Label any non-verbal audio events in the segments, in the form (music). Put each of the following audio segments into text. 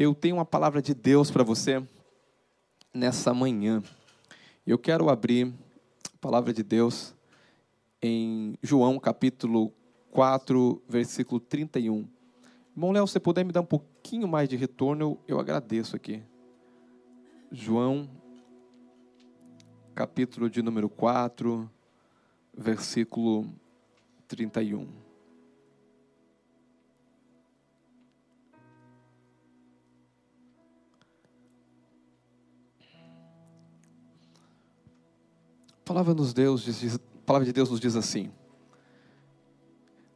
Eu tenho uma palavra de Deus para você nessa manhã. Eu quero abrir a palavra de Deus em João capítulo 4, versículo 31. Irmão Léo, se você puder me dar um pouquinho mais de retorno, eu, eu agradeço aqui. João, capítulo de número 4, versículo 31. Palavra, nos Deus, a palavra de Deus nos diz assim: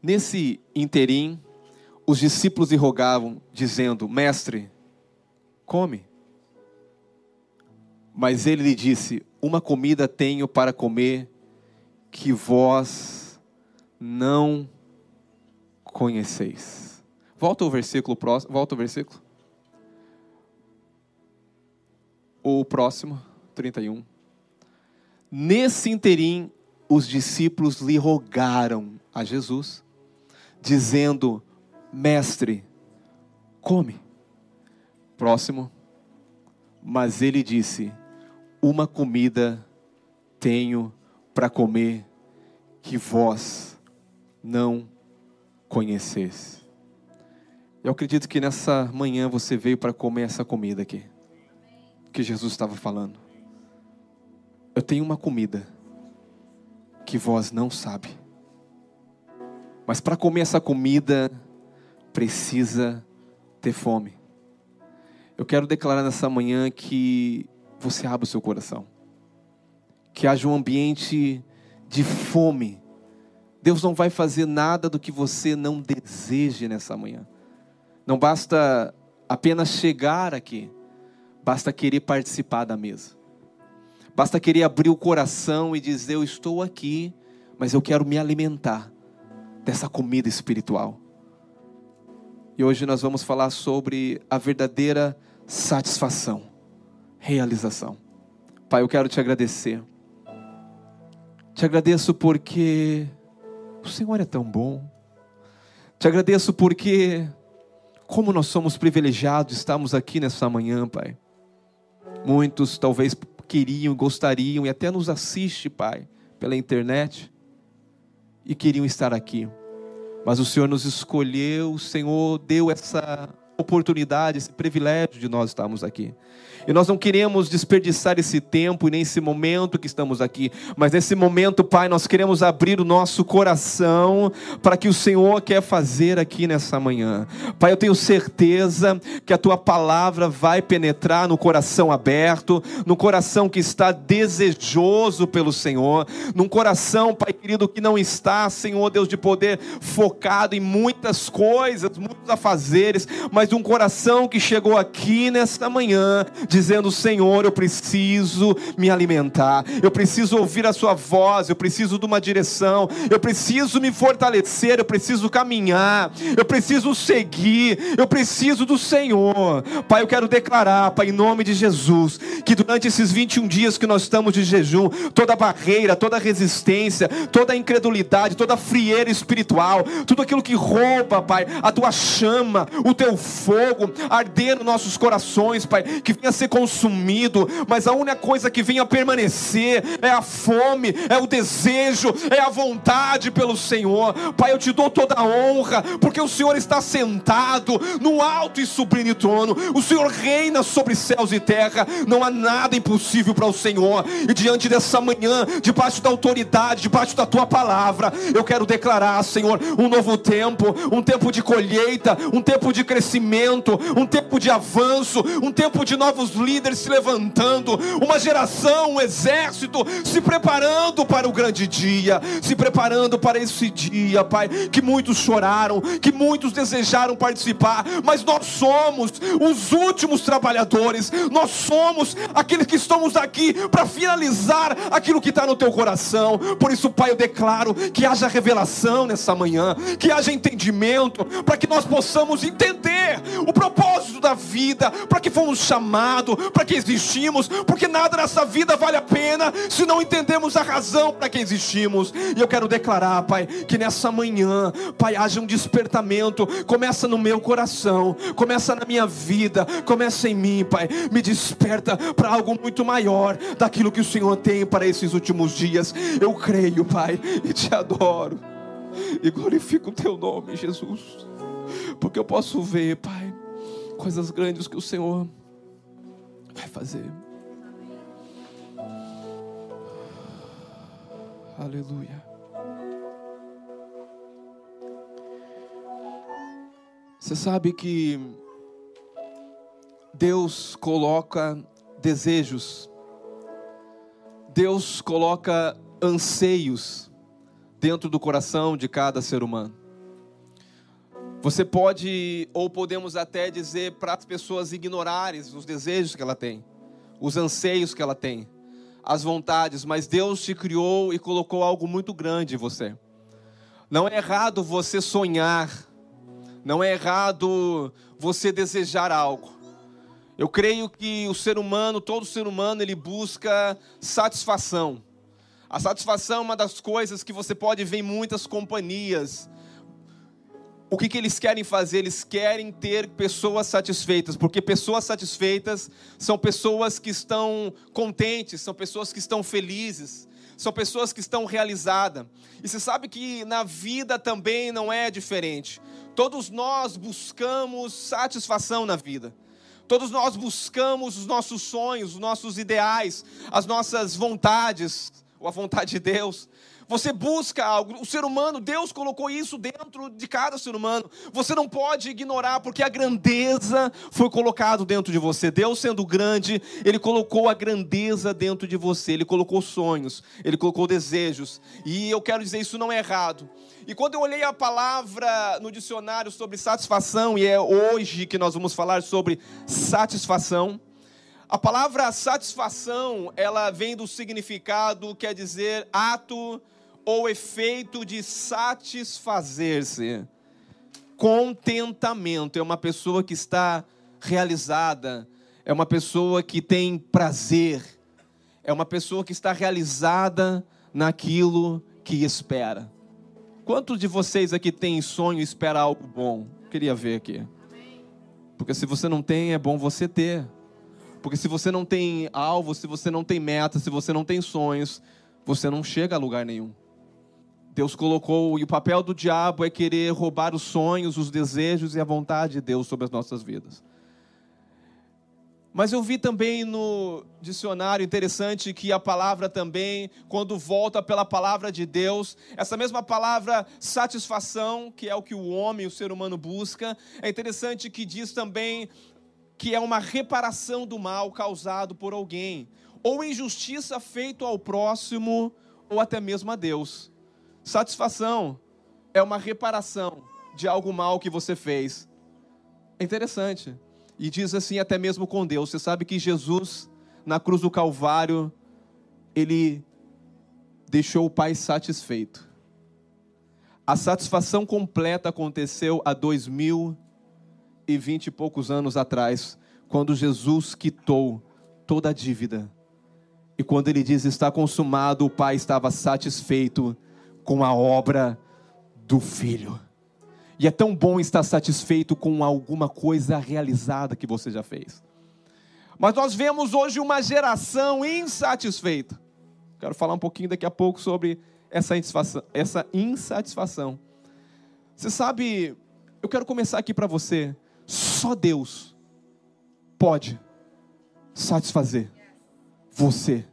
Nesse interim, os discípulos lhe rogavam, dizendo: Mestre, come. Mas ele lhe disse: Uma comida tenho para comer que vós não conheceis. Volta o versículo próximo, volta o versículo. O próximo, 31. Nesse interim, os discípulos lhe rogaram a Jesus, dizendo: Mestre, come. Próximo. Mas ele disse: Uma comida tenho para comer que vós não conheceis. Eu acredito que nessa manhã você veio para comer essa comida aqui, que Jesus estava falando. Eu tenho uma comida que vós não sabe. Mas para comer essa comida precisa ter fome. Eu quero declarar nessa manhã que você abra o seu coração. Que haja um ambiente de fome. Deus não vai fazer nada do que você não deseje nessa manhã. Não basta apenas chegar aqui, basta querer participar da mesa. Basta querer abrir o coração e dizer: Eu estou aqui, mas eu quero me alimentar dessa comida espiritual. E hoje nós vamos falar sobre a verdadeira satisfação, realização. Pai, eu quero te agradecer. Te agradeço porque o Senhor é tão bom. Te agradeço porque, como nós somos privilegiados, estamos aqui nessa manhã, Pai. Muitos talvez queriam, gostariam e até nos assiste, Pai, pela internet e queriam estar aqui. Mas o Senhor nos escolheu, o Senhor deu essa oportunidade, esse privilégio de nós estarmos aqui. E nós não queremos desperdiçar esse tempo e nem esse momento que estamos aqui, mas nesse momento, Pai, nós queremos abrir o nosso coração para que o Senhor quer fazer aqui nessa manhã. Pai, eu tenho certeza que a tua palavra vai penetrar no coração aberto, no coração que está desejoso pelo Senhor, num coração, Pai querido, que não está, Senhor Deus de poder, focado em muitas coisas, muitos afazeres, mas um coração que chegou aqui nesta manhã dizendo: Senhor, eu preciso me alimentar, eu preciso ouvir a Sua voz, eu preciso de uma direção, eu preciso me fortalecer, eu preciso caminhar, eu preciso seguir, eu preciso do Senhor. Pai, eu quero declarar, Pai, em nome de Jesus, que durante esses 21 dias que nós estamos de jejum, toda barreira, toda resistência, toda incredulidade, toda frieira espiritual, tudo aquilo que rouba, Pai, a tua chama, o teu fogo arder nos nossos corações, Pai, que venha ser consumido, mas a única coisa que vem a permanecer é a fome, é o desejo, é a vontade pelo Senhor. Pai, eu te dou toda a honra, porque o Senhor está sentado no alto e sublime trono, o Senhor reina sobre céus e terra, não há nada impossível para o Senhor, e diante dessa manhã, debaixo da autoridade, debaixo da tua palavra, eu quero declarar, Senhor, um novo tempo, um tempo de colheita, um tempo de crescimento, um tempo de avanço, um tempo de novos líderes se levantando, uma geração, um exército se preparando para o grande dia, se preparando para esse dia, Pai, que muitos choraram, que muitos desejaram participar, mas nós somos os últimos trabalhadores, nós somos aqueles que estamos aqui para finalizar aquilo que está no teu coração. Por isso, Pai, eu declaro que haja revelação nessa manhã, que haja entendimento, para que nós possamos entender o propósito da vida, para que fomos chamados, para que existimos, porque nada nessa vida vale a pena se não entendemos a razão para que existimos. E eu quero declarar, Pai, que nessa manhã, Pai, haja um despertamento, começa no meu coração, começa na minha vida, começa em mim, Pai, me desperta para algo muito maior daquilo que o Senhor tem para esses últimos dias. Eu creio, Pai, e te adoro e glorifico o teu nome, Jesus, porque eu posso ver, Pai, coisas grandes que o Senhor vai fazer. Aleluia. Você sabe que Deus coloca desejos, Deus coloca anseios dentro do coração de cada ser humano. Você pode, ou podemos até dizer para as pessoas ignorarem os desejos que ela tem, os anseios que ela tem, as vontades, mas Deus te criou e colocou algo muito grande em você. Não é errado você sonhar, não é errado você desejar algo. Eu creio que o ser humano, todo ser humano, ele busca satisfação. A satisfação é uma das coisas que você pode ver em muitas companhias. O que, que eles querem fazer? Eles querem ter pessoas satisfeitas, porque pessoas satisfeitas são pessoas que estão contentes, são pessoas que estão felizes, são pessoas que estão realizadas. E você sabe que na vida também não é diferente. Todos nós buscamos satisfação na vida. Todos nós buscamos os nossos sonhos, os nossos ideais, as nossas vontades ou a vontade de Deus. Você busca algo, o ser humano, Deus colocou isso dentro de cada ser humano. Você não pode ignorar, porque a grandeza foi colocado dentro de você. Deus sendo grande, Ele colocou a grandeza dentro de você. Ele colocou sonhos, Ele colocou desejos. E eu quero dizer, isso não é errado. E quando eu olhei a palavra no dicionário sobre satisfação, e é hoje que nós vamos falar sobre satisfação. A palavra satisfação, ela vem do significado, quer dizer ato ou efeito de satisfazer-se. Contentamento é uma pessoa que está realizada, é uma pessoa que tem prazer, é uma pessoa que está realizada naquilo que espera. Quantos de vocês aqui tem sonho e espera algo bom? Queria ver aqui. Porque se você não tem, é bom você ter. Porque se você não tem alvo, se você não tem meta, se você não tem sonhos, você não chega a lugar nenhum. Deus colocou, e o papel do diabo é querer roubar os sonhos, os desejos e a vontade de Deus sobre as nossas vidas. Mas eu vi também no dicionário interessante que a palavra também, quando volta pela palavra de Deus, essa mesma palavra satisfação, que é o que o homem, o ser humano busca, é interessante que diz também que é uma reparação do mal causado por alguém, ou injustiça feita ao próximo, ou até mesmo a Deus. Satisfação é uma reparação de algo mal que você fez. É interessante. E diz assim até mesmo com Deus. Você sabe que Jesus, na cruz do Calvário, ele deixou o Pai satisfeito. A satisfação completa aconteceu há dois mil e vinte e poucos anos atrás, quando Jesus quitou toda a dívida. E quando ele diz está consumado, o Pai estava satisfeito com a obra do Filho. E é tão bom estar satisfeito com alguma coisa realizada que você já fez. Mas nós vemos hoje uma geração insatisfeita. Quero falar um pouquinho daqui a pouco sobre essa insatisfação. Essa insatisfação. Você sabe, eu quero começar aqui para você. Só Deus pode satisfazer você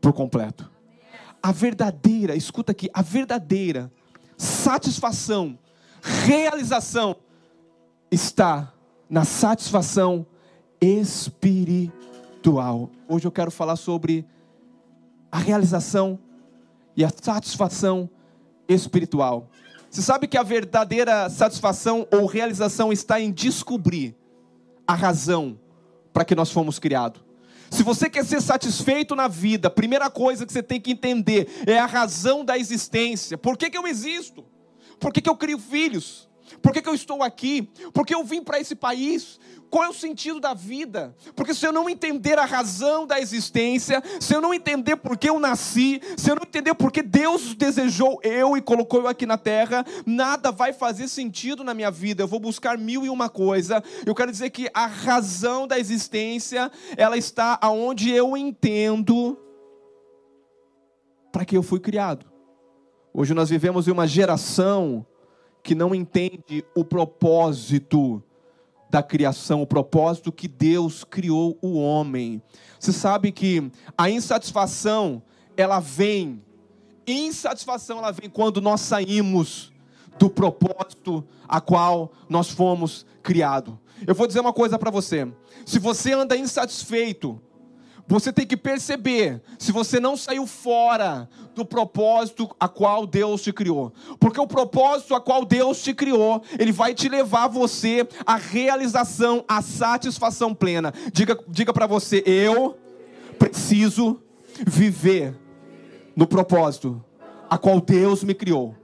por completo. A verdadeira, escuta aqui, a verdadeira satisfação, realização está na satisfação espiritual. Hoje eu quero falar sobre a realização e a satisfação espiritual. Você sabe que a verdadeira satisfação ou realização está em descobrir a razão para que nós fomos criados. Se você quer ser satisfeito na vida, a primeira coisa que você tem que entender é a razão da existência. Por que, que eu existo? Por que, que eu crio filhos? Por que, que eu estou aqui? Por que eu vim para esse país? Qual é o sentido da vida? Porque se eu não entender a razão da existência, se eu não entender por que eu nasci, se eu não entender por que Deus desejou eu e colocou eu aqui na terra, nada vai fazer sentido na minha vida. Eu vou buscar mil e uma coisa. Eu quero dizer que a razão da existência, ela está aonde eu entendo para que eu fui criado. Hoje nós vivemos em uma geração que não entende o propósito da criação, o propósito que Deus criou o homem. Você sabe que a insatisfação, ela vem, insatisfação ela vem quando nós saímos do propósito a qual nós fomos criados. Eu vou dizer uma coisa para você: se você anda insatisfeito, você tem que perceber se você não saiu fora do propósito a qual Deus te criou. Porque o propósito a qual Deus te criou, ele vai te levar você à realização, à satisfação plena. Diga, diga para você, eu preciso viver no propósito a qual Deus me criou.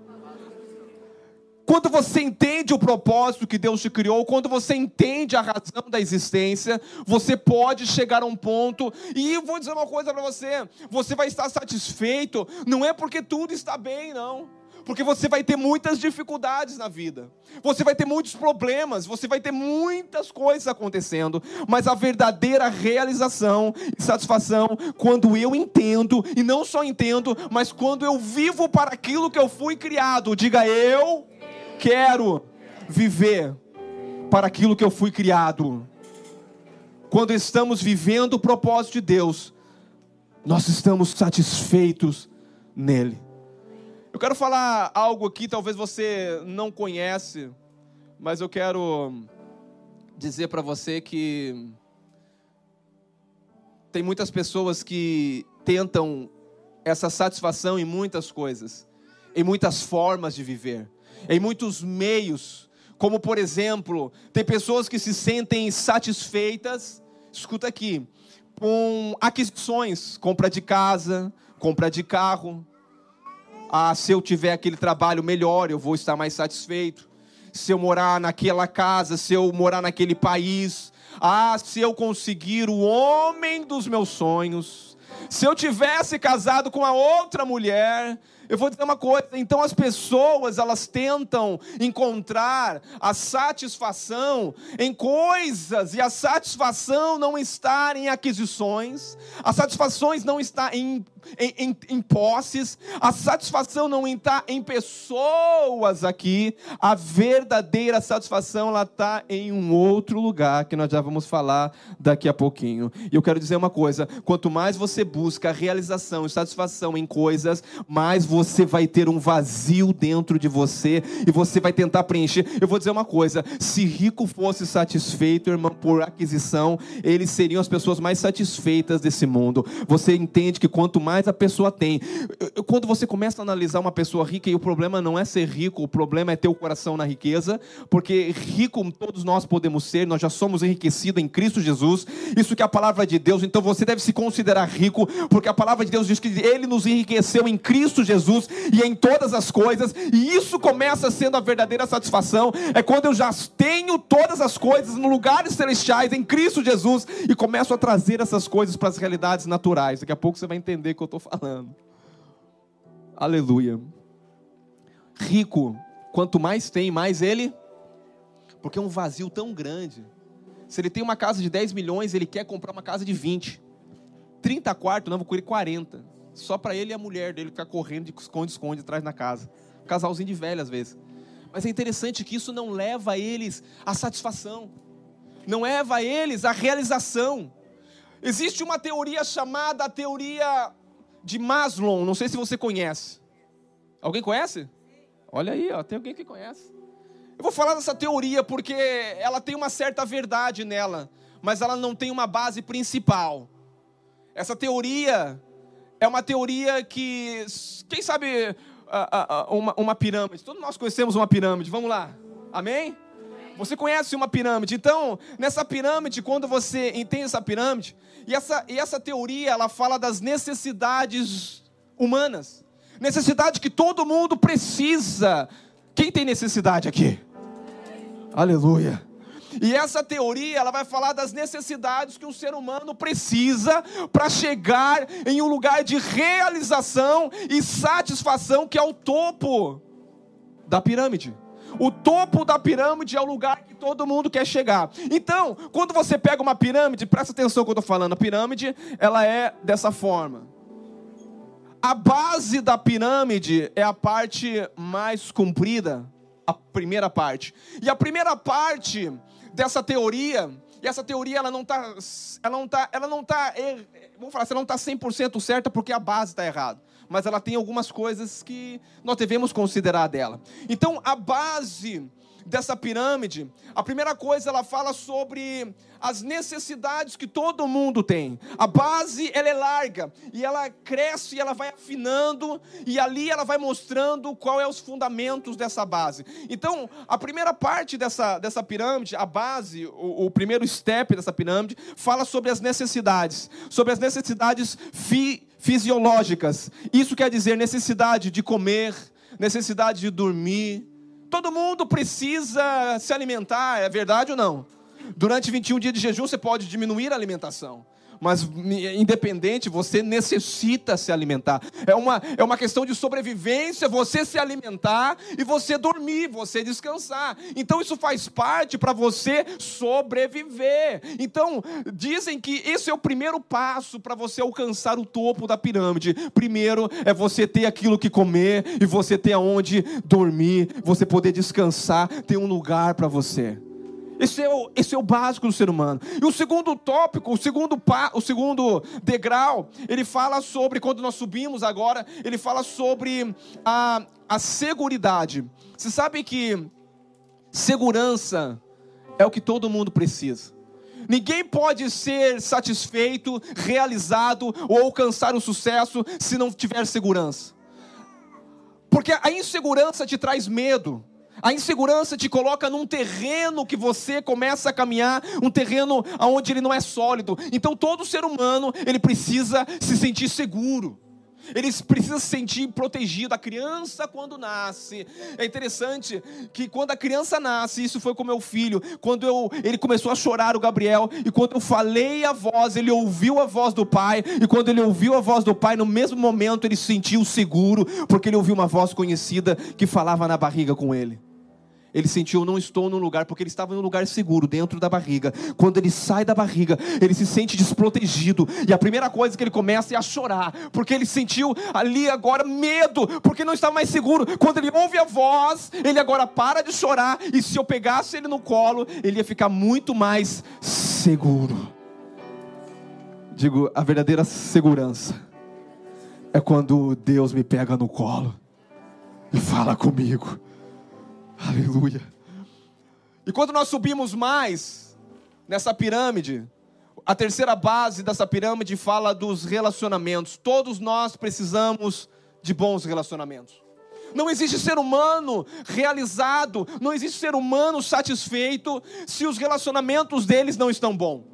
Quando você entende o propósito que Deus te criou, quando você entende a razão da existência, você pode chegar a um ponto, e vou dizer uma coisa para você: você vai estar satisfeito, não é porque tudo está bem, não. Porque você vai ter muitas dificuldades na vida, você vai ter muitos problemas, você vai ter muitas coisas acontecendo, mas a verdadeira realização e satisfação, quando eu entendo, e não só entendo, mas quando eu vivo para aquilo que eu fui criado, diga eu quero viver para aquilo que eu fui criado. Quando estamos vivendo o propósito de Deus, nós estamos satisfeitos nele. Eu quero falar algo aqui, talvez você não conhece, mas eu quero dizer para você que tem muitas pessoas que tentam essa satisfação em muitas coisas, em muitas formas de viver em muitos meios, como por exemplo, tem pessoas que se sentem satisfeitas, escuta aqui, com aquisições, compra de casa, compra de carro. Ah, se eu tiver aquele trabalho melhor, eu vou estar mais satisfeito. Se eu morar naquela casa, se eu morar naquele país, ah, se eu conseguir o homem dos meus sonhos, se eu tivesse casado com a outra mulher, eu vou dizer uma coisa, então as pessoas, elas tentam encontrar a satisfação em coisas, e a satisfação não está em aquisições, a satisfação não está em em, em, em posses, a satisfação não está em pessoas aqui, a verdadeira satisfação ela está em um outro lugar que nós já vamos falar daqui a pouquinho. E eu quero dizer uma coisa: quanto mais você busca realização e satisfação em coisas, mais você vai ter um vazio dentro de você e você vai tentar preencher. Eu vou dizer uma coisa: se rico fosse satisfeito, irmão, por aquisição, eles seriam as pessoas mais satisfeitas desse mundo. Você entende que quanto mais mais a pessoa tem. Quando você começa a analisar uma pessoa rica, e o problema não é ser rico, o problema é ter o coração na riqueza, porque rico todos nós podemos ser, nós já somos enriquecidos em Cristo Jesus, isso que é a palavra de Deus, então você deve se considerar rico, porque a palavra de Deus diz que Ele nos enriqueceu em Cristo Jesus e em todas as coisas, e isso começa sendo a verdadeira satisfação, é quando eu já tenho todas as coisas no lugares celestiais, em Cristo Jesus, e começo a trazer essas coisas para as realidades naturais. Daqui a pouco você vai entender que eu estou falando. Aleluia. Rico, quanto mais tem, mais ele. Porque é um vazio tão grande. Se ele tem uma casa de 10 milhões, ele quer comprar uma casa de 20. 30 quartos, não, vou querer 40. Só para ele e a mulher dele ficar correndo de esconde-esconde atrás na casa. casalzinho de velho às vezes. Mas é interessante que isso não leva eles à satisfação. Não leva eles à realização. Existe uma teoria chamada teoria de Maslow, não sei se você conhece. Alguém conhece? Olha aí, ó, tem alguém que conhece. Eu vou falar dessa teoria porque ela tem uma certa verdade nela, mas ela não tem uma base principal. Essa teoria é uma teoria que, quem sabe, uma, uma pirâmide. Todos nós conhecemos uma pirâmide. Vamos lá. Amém? Você conhece uma pirâmide. Então, nessa pirâmide, quando você entende essa pirâmide, e essa, e essa teoria, ela fala das necessidades humanas. Necessidade que todo mundo precisa. Quem tem necessidade aqui? Aleluia. E essa teoria, ela vai falar das necessidades que o ser humano precisa para chegar em um lugar de realização e satisfação que é o topo da pirâmide. O topo da pirâmide é o lugar que todo mundo quer chegar. Então, quando você pega uma pirâmide, presta atenção que eu estou falando, a pirâmide, ela é dessa forma. A base da pirâmide é a parte mais comprida, a primeira parte. E a primeira parte dessa teoria, e essa teoria ela não está ela não tá, ela não tá, vamos falar, ela não está 100% certa porque a base está errada mas ela tem algumas coisas que nós devemos considerar dela. Então, a base dessa pirâmide, a primeira coisa ela fala sobre as necessidades que todo mundo tem. A base ela é larga e ela cresce e ela vai afinando e ali ela vai mostrando qual é os fundamentos dessa base. Então, a primeira parte dessa, dessa pirâmide, a base, o, o primeiro step dessa pirâmide, fala sobre as necessidades, sobre as necessidades fi, fisiológicas. Isso quer dizer necessidade de comer, necessidade de dormir. Todo mundo precisa se alimentar, é verdade ou não? Durante 21 dias de jejum você pode diminuir a alimentação mas independente, você necessita se alimentar. É uma, é uma questão de sobrevivência, você se alimentar e você dormir, você descansar. Então isso faz parte para você sobreviver. Então, dizem que esse é o primeiro passo para você alcançar o topo da pirâmide. Primeiro é você ter aquilo que comer e você ter aonde dormir, você poder descansar, ter um lugar para você. Esse é, o, esse é o básico do ser humano. E o segundo tópico, o segundo, pa, o segundo degrau, ele fala sobre, quando nós subimos agora, ele fala sobre a, a. Você sabe que segurança é o que todo mundo precisa. Ninguém pode ser satisfeito, realizado ou alcançar o sucesso se não tiver segurança. Porque a insegurança te traz medo. A insegurança te coloca num terreno que você começa a caminhar, um terreno onde ele não é sólido. Então todo ser humano, ele precisa se sentir seguro. Ele precisa se sentir protegido. A criança, quando nasce, é interessante que quando a criança nasce, isso foi com meu filho, quando eu, ele começou a chorar, o Gabriel, e quando eu falei a voz, ele ouviu a voz do pai, e quando ele ouviu a voz do pai, no mesmo momento ele se sentiu seguro, porque ele ouviu uma voz conhecida que falava na barriga com ele. Ele sentiu, não estou num lugar, porque ele estava em um lugar seguro, dentro da barriga. Quando ele sai da barriga, ele se sente desprotegido. E a primeira coisa que ele começa é a chorar, porque ele sentiu ali agora medo, porque não estava mais seguro. Quando ele ouve a voz, ele agora para de chorar. E se eu pegasse ele no colo, ele ia ficar muito mais seguro. Digo, a verdadeira segurança é quando Deus me pega no colo e fala comigo Aleluia. E quando nós subimos mais nessa pirâmide, a terceira base dessa pirâmide fala dos relacionamentos. Todos nós precisamos de bons relacionamentos. Não existe ser humano realizado, não existe ser humano satisfeito se os relacionamentos deles não estão bons.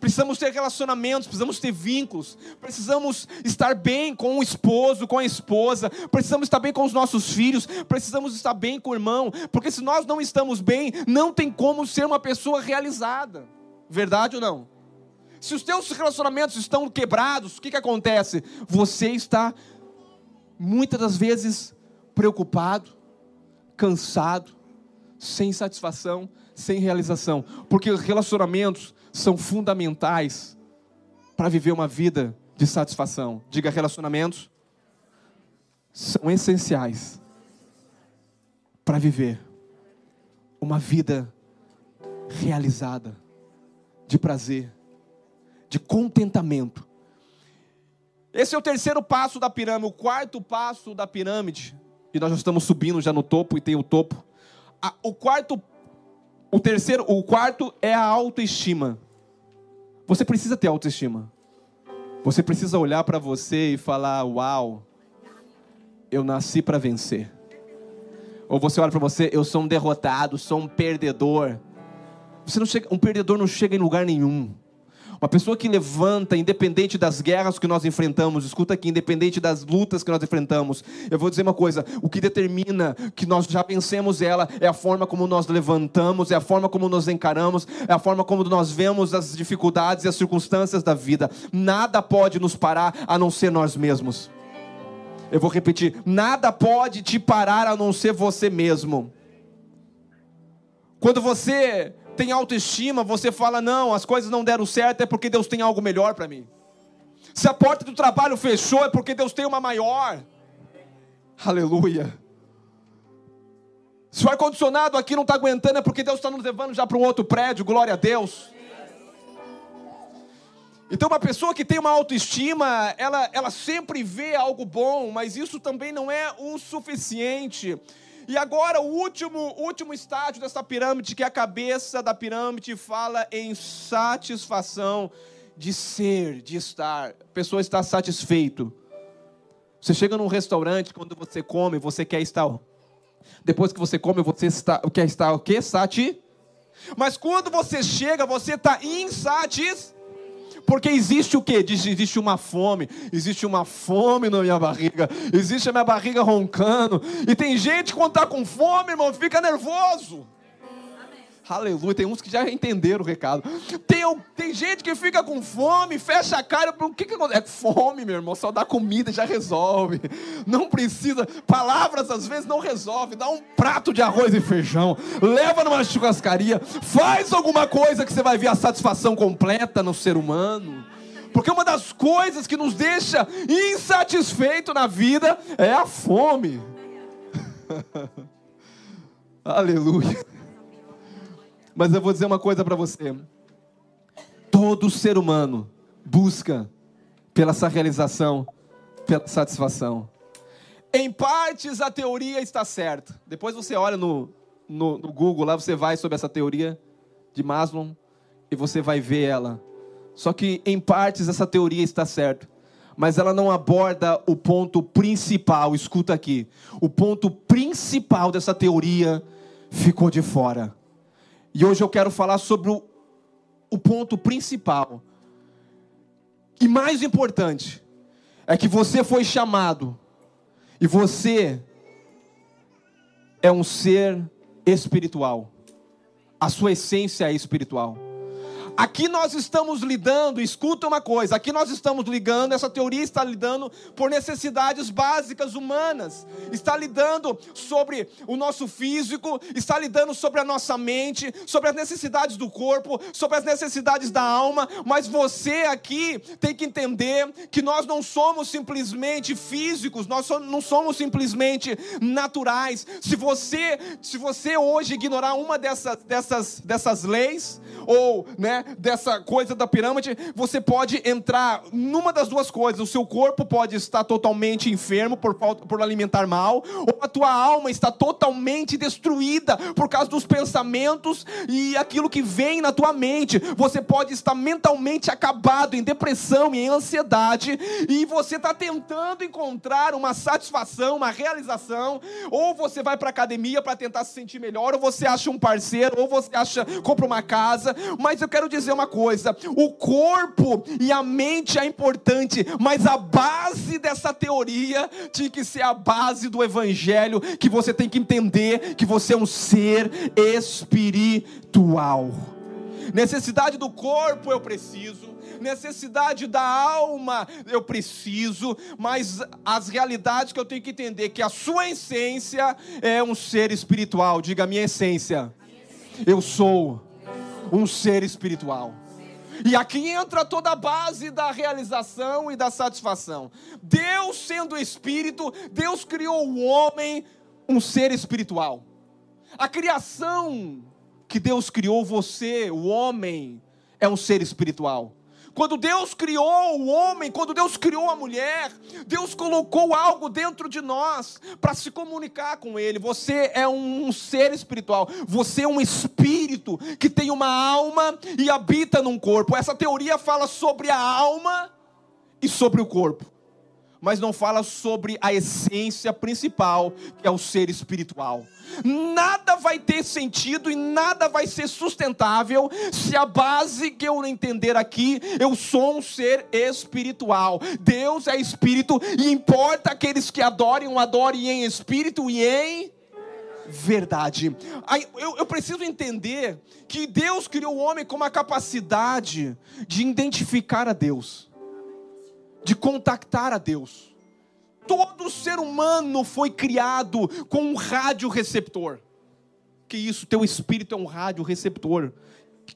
Precisamos ter relacionamentos, precisamos ter vínculos, precisamos estar bem com o esposo, com a esposa, precisamos estar bem com os nossos filhos, precisamos estar bem com o irmão, porque se nós não estamos bem, não tem como ser uma pessoa realizada. Verdade ou não? Se os teus relacionamentos estão quebrados, o que, que acontece? Você está, muitas das vezes, preocupado, cansado, sem satisfação, sem realização, porque relacionamentos são fundamentais para viver uma vida de satisfação. Diga, relacionamentos são essenciais para viver uma vida realizada, de prazer, de contentamento. Esse é o terceiro passo da pirâmide. O quarto passo da pirâmide, e nós já estamos subindo já no topo e tem o topo. O quarto o terceiro, o quarto é a autoestima. Você precisa ter autoestima. Você precisa olhar para você e falar: "Uau, eu nasci para vencer". Ou você olha para você: "Eu sou um derrotado, sou um perdedor". Você não chega, um perdedor não chega em lugar nenhum. Uma pessoa que levanta, independente das guerras que nós enfrentamos, escuta aqui, independente das lutas que nós enfrentamos, eu vou dizer uma coisa: o que determina que nós já vencemos ela é a forma como nós levantamos, é a forma como nos encaramos, é a forma como nós vemos as dificuldades e as circunstâncias da vida. Nada pode nos parar a não ser nós mesmos. Eu vou repetir: nada pode te parar a não ser você mesmo. Quando você tem autoestima, você fala: não, as coisas não deram certo, é porque Deus tem algo melhor para mim. Se a porta do trabalho fechou, é porque Deus tem uma maior. Aleluia. Se o ar-condicionado aqui não está aguentando, é porque Deus está nos levando já para um outro prédio, glória a Deus. Então, uma pessoa que tem uma autoestima, ela, ela sempre vê algo bom, mas isso também não é o suficiente. E agora o último, último estágio dessa pirâmide, que é a cabeça da pirâmide, fala em satisfação de ser, de estar. A pessoa está satisfeito. Você chega num restaurante, quando você come, você quer estar. Depois que você come, você está, quer estar o quê? Sati. Mas quando você chega, você está insatisfeito. Porque existe o quê? Existe uma fome, existe uma fome na minha barriga, existe a minha barriga roncando. E tem gente quando está com fome, irmão, fica nervoso. Aleluia, tem uns que já entenderam o recado. Tem, tem gente que fica com fome, fecha a cara. O que, que acontece? É fome, meu irmão. Só dá comida já resolve. Não precisa. Palavras às vezes não resolve. Dá um prato de arroz e feijão. Leva numa churrascaria. Faz alguma coisa que você vai ver a satisfação completa no ser humano. Porque uma das coisas que nos deixa insatisfeito na vida é a fome. (laughs) Aleluia. Mas eu vou dizer uma coisa para você. Todo ser humano busca pela essa realização, pela satisfação. Em partes a teoria está certa. Depois você olha no, no, no, Google, lá você vai sobre essa teoria de Maslow e você vai ver ela. Só que em partes essa teoria está certa. Mas ela não aborda o ponto principal. Escuta aqui. O ponto principal dessa teoria ficou de fora. E hoje eu quero falar sobre o, o ponto principal e mais importante: é que você foi chamado e você é um ser espiritual. A sua essência é espiritual. Aqui nós estamos lidando, escuta uma coisa, aqui nós estamos ligando, essa teoria está lidando por necessidades básicas humanas, está lidando sobre o nosso físico, está lidando sobre a nossa mente, sobre as necessidades do corpo, sobre as necessidades da alma, mas você aqui tem que entender que nós não somos simplesmente físicos, nós não somos simplesmente naturais. Se você, se você hoje ignorar uma dessas, dessas, dessas leis, ou né, dessa coisa da pirâmide, você pode entrar numa das duas coisas. O seu corpo pode estar totalmente enfermo por, por alimentar mal, ou a tua alma está totalmente destruída por causa dos pensamentos e aquilo que vem na tua mente. Você pode estar mentalmente acabado em depressão e em ansiedade, e você está tentando encontrar uma satisfação, uma realização, ou você vai para academia para tentar se sentir melhor, ou você acha um parceiro, ou você acha compra uma casa, mas eu quero dizer uma coisa: o corpo e a mente é importante, mas a base dessa teoria tinha que ser a base do evangelho, que você tem que entender que você é um ser espiritual. Necessidade do corpo eu preciso, necessidade da alma eu preciso, mas as realidades que eu tenho que entender que a sua essência é um ser espiritual. Diga a minha essência. Eu sou um ser espiritual. E aqui entra toda a base da realização e da satisfação. Deus, sendo espírito, Deus criou o homem um ser espiritual. A criação que Deus criou você, o homem, é um ser espiritual. Quando Deus criou o homem, quando Deus criou a mulher, Deus colocou algo dentro de nós para se comunicar com Ele. Você é um ser espiritual, você é um espírito que tem uma alma e habita num corpo. Essa teoria fala sobre a alma e sobre o corpo. Mas não fala sobre a essência principal, que é o ser espiritual. Nada vai ter sentido e nada vai ser sustentável se a base que eu entender aqui, eu sou um ser espiritual. Deus é espírito e importa aqueles que adorem, o adorem em espírito e em verdade. Eu, eu preciso entender que Deus criou o homem com uma capacidade de identificar a Deus de contactar a Deus. Todo ser humano foi criado com um rádio receptor. Que isso, teu espírito é um rádio receptor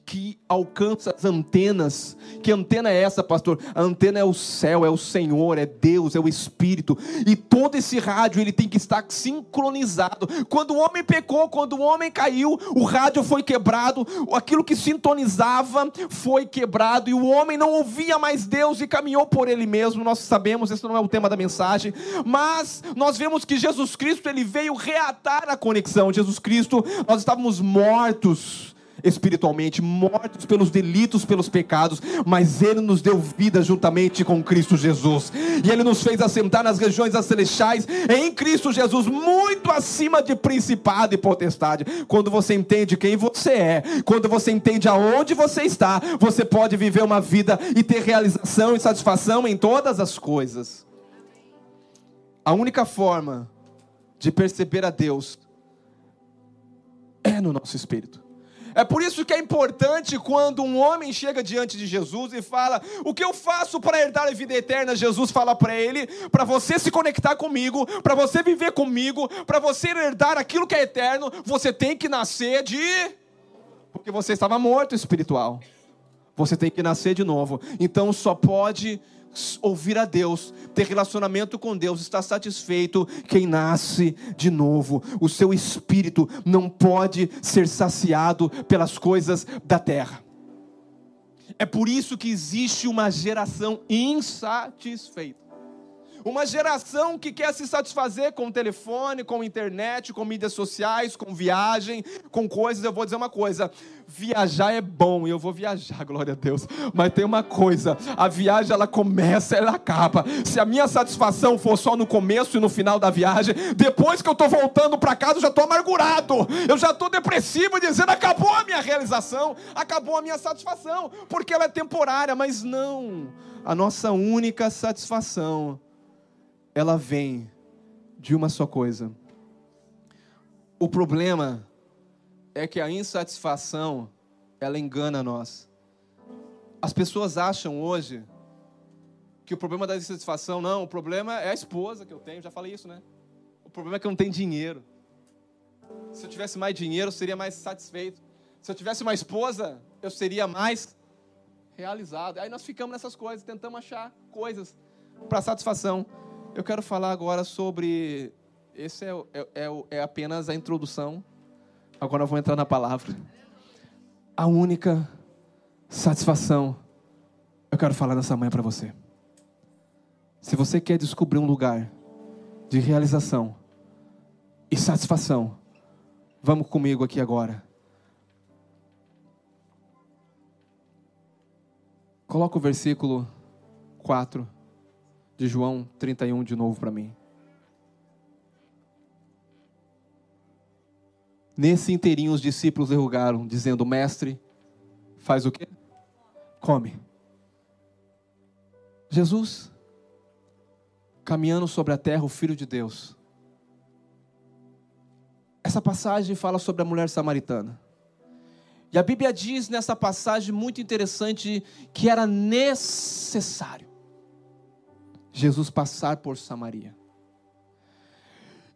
que alcança as antenas. Que antena é essa, pastor? A antena é o céu, é o Senhor, é Deus, é o Espírito. E todo esse rádio ele tem que estar sincronizado. Quando o homem pecou, quando o homem caiu, o rádio foi quebrado, aquilo que sintonizava foi quebrado e o homem não ouvia mais Deus e caminhou por ele mesmo. Nós sabemos, esse não é o tema da mensagem, mas nós vemos que Jesus Cristo ele veio reatar a conexão. Jesus Cristo, nós estávamos mortos espiritualmente, mortos pelos delitos, pelos pecados, mas Ele nos deu vida juntamente com Cristo Jesus, e Ele nos fez assentar nas regiões celestiais em Cristo Jesus, muito acima de principado e potestade. Quando você entende quem você é, quando você entende aonde você está, você pode viver uma vida e ter realização e satisfação em todas as coisas. A única forma de perceber a Deus é no nosso espírito. É por isso que é importante quando um homem chega diante de Jesus e fala: O que eu faço para herdar a vida eterna? Jesus fala para ele: Para você se conectar comigo, para você viver comigo, para você herdar aquilo que é eterno, você tem que nascer de. Porque você estava morto espiritual. Você tem que nascer de novo. Então só pode ouvir a Deus, ter relacionamento com Deus, estar satisfeito quem nasce de novo. O seu espírito não pode ser saciado pelas coisas da terra. É por isso que existe uma geração insatisfeita. Uma geração que quer se satisfazer com o telefone, com a internet, com mídias sociais, com viagem, com coisas. Eu vou dizer uma coisa: viajar é bom, e eu vou viajar, (laughs) glória a Deus. Mas tem uma coisa: a viagem ela começa, ela acaba. Se a minha satisfação for só no começo e no final da viagem, depois que eu estou voltando para casa, eu já estou amargurado, eu já estou depressivo, dizendo: acabou a minha realização, acabou a minha satisfação, porque ela é temporária, mas não. A nossa única satisfação ela vem de uma só coisa. O problema é que a insatisfação, ela engana nós. As pessoas acham hoje que o problema da insatisfação, não, o problema é a esposa que eu tenho, já falei isso, né? O problema é que eu não tenho dinheiro. Se eu tivesse mais dinheiro, eu seria mais satisfeito. Se eu tivesse uma esposa, eu seria mais realizado. Aí nós ficamos nessas coisas, tentamos achar coisas para satisfação. Eu quero falar agora sobre. Esse é, é, é, é apenas a introdução. Agora eu vou entrar na palavra. A única satisfação. Eu quero falar nessa manhã para você. Se você quer descobrir um lugar de realização e satisfação, vamos comigo aqui agora. Coloca o versículo 4 de João 31 de novo para mim. Nesse inteirinho os discípulos derrugaram, dizendo: Mestre, faz o quê? Come. Jesus, caminhando sobre a terra, o Filho de Deus. Essa passagem fala sobre a mulher samaritana. E a Bíblia diz nessa passagem muito interessante que era necessário Jesus passar por Samaria.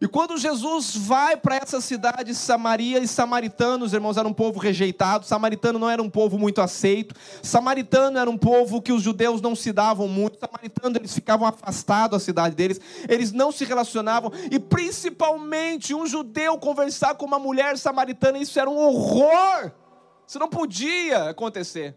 E quando Jesus vai para essa cidade, Samaria, e samaritanos, irmãos, era um povo rejeitado, samaritano não era um povo muito aceito, samaritano era um povo que os judeus não se davam muito, samaritano eles ficavam afastados da cidade deles, eles não se relacionavam, e principalmente um judeu conversar com uma mulher samaritana, isso era um horror, isso não podia acontecer.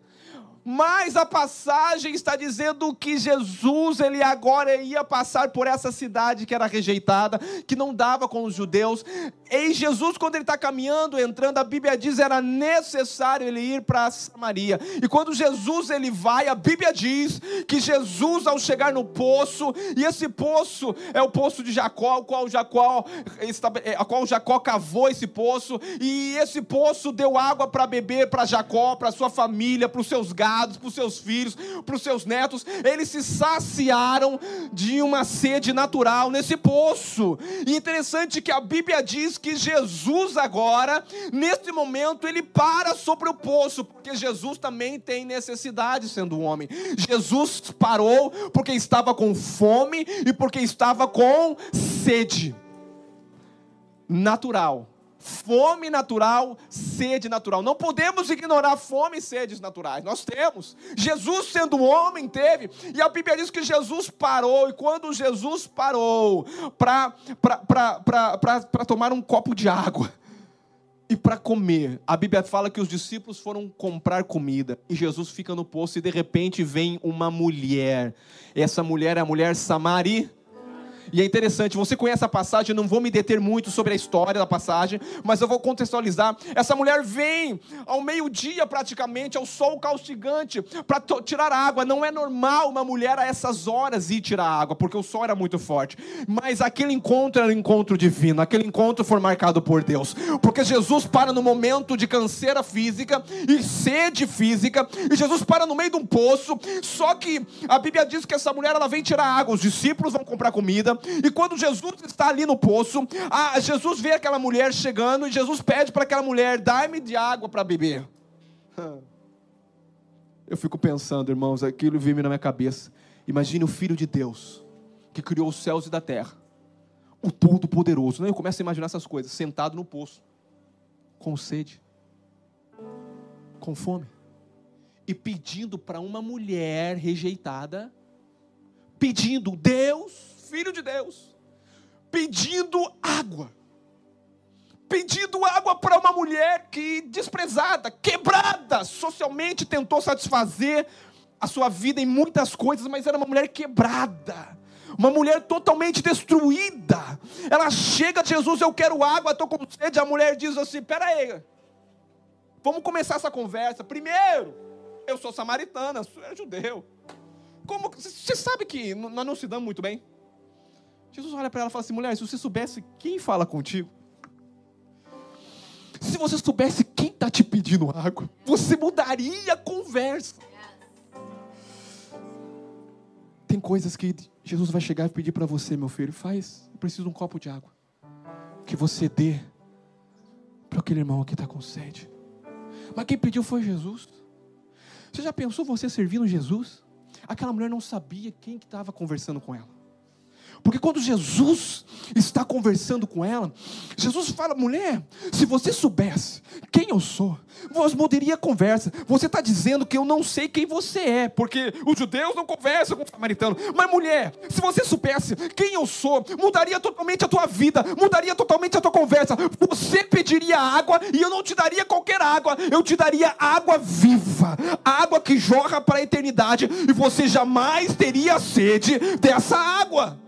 Mas a passagem está dizendo que Jesus, ele agora ia passar por essa cidade que era rejeitada, que não dava com os judeus. E Jesus, quando ele está caminhando, entrando, a Bíblia diz era necessário ele ir para Samaria. E quando Jesus ele vai, a Bíblia diz que Jesus, ao chegar no poço, e esse poço é o poço de Jacó, qual Jacó, é, a qual Jacó cavou esse poço, e esse poço deu água para beber para Jacó, para sua família, para os seus gatos para os seus filhos, para os seus netos. Eles se saciaram de uma sede natural nesse poço. E interessante que a Bíblia diz que Jesus agora, neste momento, ele para sobre o poço, porque Jesus também tem necessidade sendo um homem. Jesus parou porque estava com fome e porque estava com sede natural. Fome natural, sede natural. Não podemos ignorar fome e sedes naturais. Nós temos. Jesus, sendo homem, teve. E a Bíblia diz que Jesus parou. E quando Jesus parou para tomar um copo de água e para comer, a Bíblia fala que os discípulos foram comprar comida. E Jesus fica no poço e de repente vem uma mulher. Essa mulher é a mulher Samari e é interessante, você conhece a passagem, não vou me deter muito sobre a história da passagem, mas eu vou contextualizar. Essa mulher vem ao meio-dia praticamente, ao sol caustigante, para tirar água. Não é normal uma mulher a essas horas ir tirar água, porque o sol era muito forte. Mas aquele encontro era um encontro divino, aquele encontro foi marcado por Deus. Porque Jesus para no momento de canseira física e sede física, e Jesus para no meio de um poço, só que a Bíblia diz que essa mulher ela vem tirar água, os discípulos vão comprar comida, e quando Jesus está ali no poço, a, Jesus vê aquela mulher chegando e Jesus pede para aquela mulher: dá-me de água para beber. (laughs) Eu fico pensando, irmãos, aquilo veio na minha cabeça. Imagine o Filho de Deus, que criou os céus e da terra, o Todo-Poderoso. Eu começo a imaginar essas coisas, sentado no poço, com sede, com fome, e pedindo para uma mulher rejeitada, pedindo, Deus, Filho de Deus, pedindo água. Pedindo água para uma mulher que, desprezada, quebrada, socialmente tentou satisfazer a sua vida em muitas coisas, mas era uma mulher quebrada uma mulher totalmente destruída. Ela chega a Jesus, eu quero água, estou com sede. A mulher diz assim: Pera aí, vamos começar essa conversa. Primeiro, eu sou samaritana, é judeu. Como você sabe que nós não se damos muito bem? Jesus olha para ela e fala assim: mulher, se você soubesse quem fala contigo, se você soubesse quem está te pedindo água, você mudaria a conversa. Tem coisas que Jesus vai chegar e pedir para você, meu filho, faz, eu preciso de um copo de água. Que você dê para aquele irmão que está com sede. Mas quem pediu foi Jesus. Você já pensou você servindo Jesus? Aquela mulher não sabia quem que estava conversando com ela. Porque quando Jesus está conversando com ela, Jesus fala: mulher, se você soubesse quem eu sou, você mudaria a conversa. Você está dizendo que eu não sei quem você é, porque os judeus não conversam com o samaritano. Mas mulher, se você soubesse quem eu sou, mudaria totalmente a tua vida, mudaria totalmente a tua conversa. Você pediria água e eu não te daria qualquer água, eu te daria água viva, água que jorra para a eternidade, e você jamais teria sede dessa água.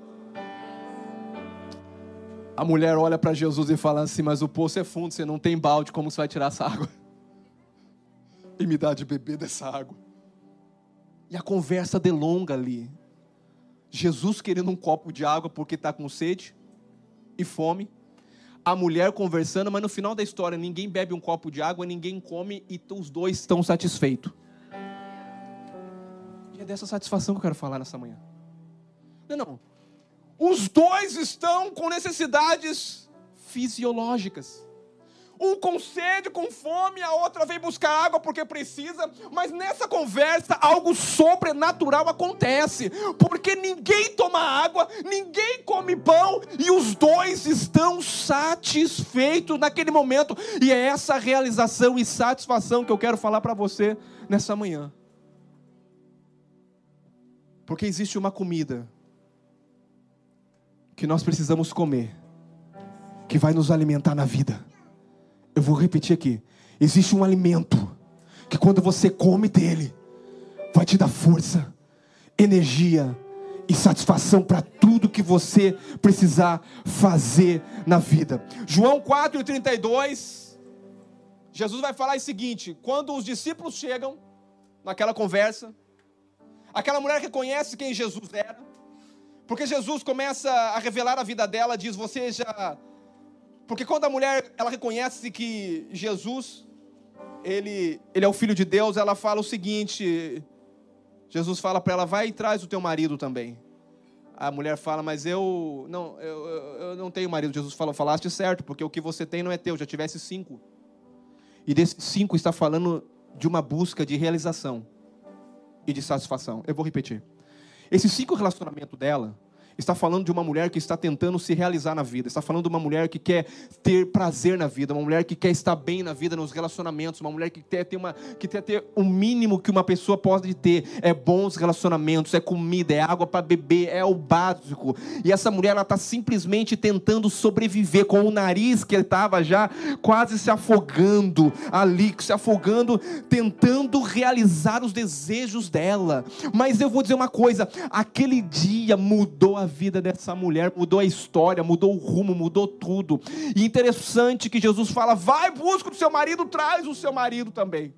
A mulher olha para Jesus e fala assim: Mas o poço é fundo, você não tem balde, como você vai tirar essa água? (laughs) E me dá de beber dessa água. E a conversa delonga ali. Jesus querendo um copo de água porque está com sede e fome. A mulher conversando, mas no final da história ninguém bebe um copo de água, ninguém come e os dois estão satisfeitos. E é dessa satisfação que eu quero falar nessa manhã. Não, não. Os dois estão com necessidades fisiológicas. Um com sede, com fome, a outra vem buscar água porque precisa, mas nessa conversa algo sobrenatural acontece, porque ninguém toma água, ninguém come pão e os dois estão satisfeitos naquele momento, e é essa realização e satisfação que eu quero falar para você nessa manhã. Porque existe uma comida que nós precisamos comer, que vai nos alimentar na vida. Eu vou repetir aqui: existe um alimento que quando você come dele, vai te dar força, energia e satisfação para tudo que você precisar fazer na vida. João 4:32 Jesus vai falar o seguinte: quando os discípulos chegam naquela conversa, aquela mulher reconhece quem Jesus era, porque Jesus começa a revelar a vida dela, diz: "Você já porque quando a mulher ela reconhece que Jesus ele ele é o filho de Deus, ela fala o seguinte: Jesus fala para ela: vai e traz o teu marido também. A mulher fala, mas eu não, eu, eu não tenho marido. Jesus fala, falaste certo, porque o que você tem não é teu, já tivesse cinco. E desses cinco está falando de uma busca de realização e de satisfação. Eu vou repetir. Esses cinco relacionamentos dela está falando de uma mulher que está tentando se realizar na vida, está falando de uma mulher que quer ter prazer na vida, uma mulher que quer estar bem na vida, nos relacionamentos, uma mulher que quer ter, uma, que quer ter o mínimo que uma pessoa pode ter, é bons relacionamentos, é comida, é água para beber, é o básico. E essa mulher ela está simplesmente tentando sobreviver com o nariz que estava já quase se afogando ali, se afogando, tentando realizar os desejos dela. Mas eu vou dizer uma coisa, aquele dia mudou a a vida dessa mulher, mudou a história, mudou o rumo, mudou tudo. E interessante que Jesus fala: vai, busca o seu marido, traz o seu marido também.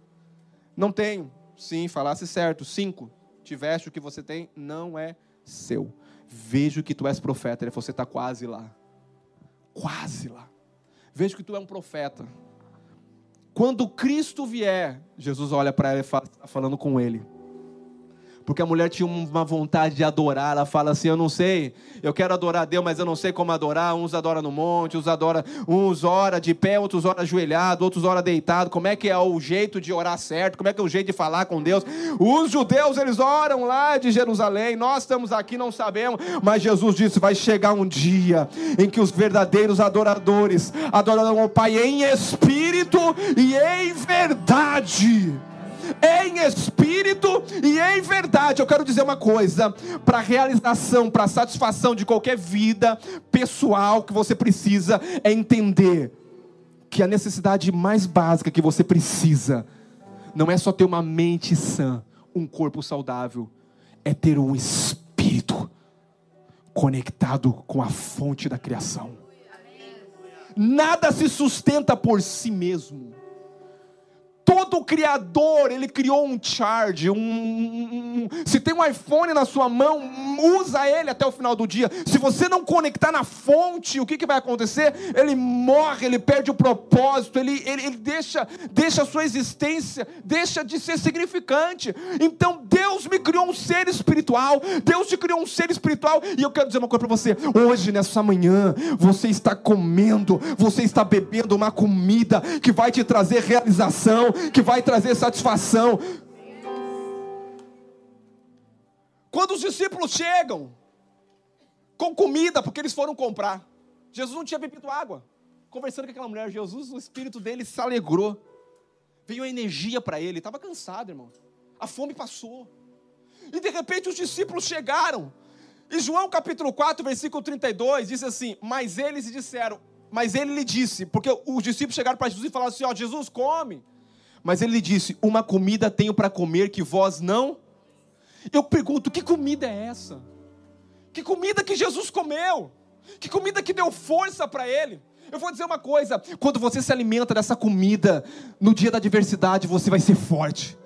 Não tenho. Sim, falasse certo. Cinco. Tiveste o que você tem, não é seu. Vejo que tu és profeta. Ele falou: você está quase lá. Quase lá. Vejo que tu é um profeta. Quando Cristo vier, Jesus olha para ela e fala, está falando com ele porque a mulher tinha uma vontade de adorar. Ela fala assim: Eu não sei, eu quero adorar a Deus, mas eu não sei como adorar. Uns adoram no monte, uns adoram, uns ora de pé, outros ora ajoelhado, outros ora deitado. Como é que é o jeito de orar certo? Como é que é o jeito de falar com Deus? Os judeus, eles oram lá de Jerusalém. Nós estamos aqui, não sabemos, mas Jesus disse: Vai chegar um dia em que os verdadeiros adoradores adorarão o Pai em espírito e em verdade em espírito e em verdade. Eu quero dizer uma coisa: para realização, para satisfação de qualquer vida pessoal que você precisa, é entender que a necessidade mais básica que você precisa não é só ter uma mente sã, um corpo saudável, é ter um espírito conectado com a fonte da criação. Nada se sustenta por si mesmo todo criador, ele criou um charge, um, um, se tem um iPhone na sua mão, usa ele até o final do dia. Se você não conectar na fonte, o que, que vai acontecer? Ele morre, ele perde o propósito, ele, ele, ele deixa, deixa a sua existência, deixa de ser significante. Então Deus me criou um ser espiritual, Deus te criou um ser espiritual, e eu quero dizer uma coisa para você, hoje, nessa manhã, você está comendo, você está bebendo uma comida que vai te trazer realização, que vai trazer satisfação. Quando os discípulos chegam com comida, porque eles foram comprar, Jesus não tinha bebido água. Conversando com aquela mulher, Jesus, o espírito dele se alegrou. Veio a energia para ele, estava cansado, irmão. A fome passou. E de repente os discípulos chegaram. E João capítulo 4, versículo 32 diz assim: Mas eles disseram, mas ele lhe disse, porque os discípulos chegaram para Jesus e falaram assim: Ó, Jesus, come. Mas ele disse: Uma comida tenho para comer que vós não. Eu pergunto: que comida é essa? Que comida que Jesus comeu? Que comida que deu força para ele? Eu vou dizer uma coisa: quando você se alimenta dessa comida, no dia da adversidade, você vai ser forte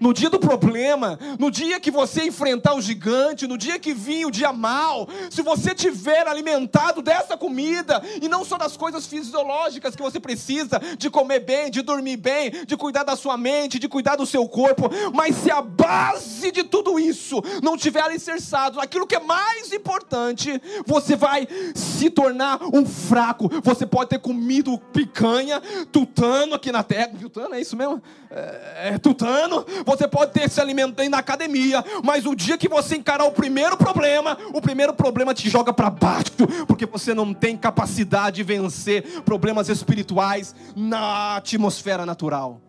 no dia do problema, no dia que você enfrentar o gigante, no dia que vir o dia mal, se você tiver alimentado dessa comida e não só das coisas fisiológicas que você precisa, de comer bem, de dormir bem, de cuidar da sua mente, de cuidar do seu corpo, mas se a base de tudo isso não tiver alicerçado naquilo que é mais importante, você vai se tornar um fraco. Você pode ter comido picanha, tutano aqui na terra, tutano é isso mesmo? É, é tutano, você pode ter se alimentando na academia, mas o dia que você encarar o primeiro problema, o primeiro problema te joga para baixo, porque você não tem capacidade de vencer problemas espirituais na atmosfera natural.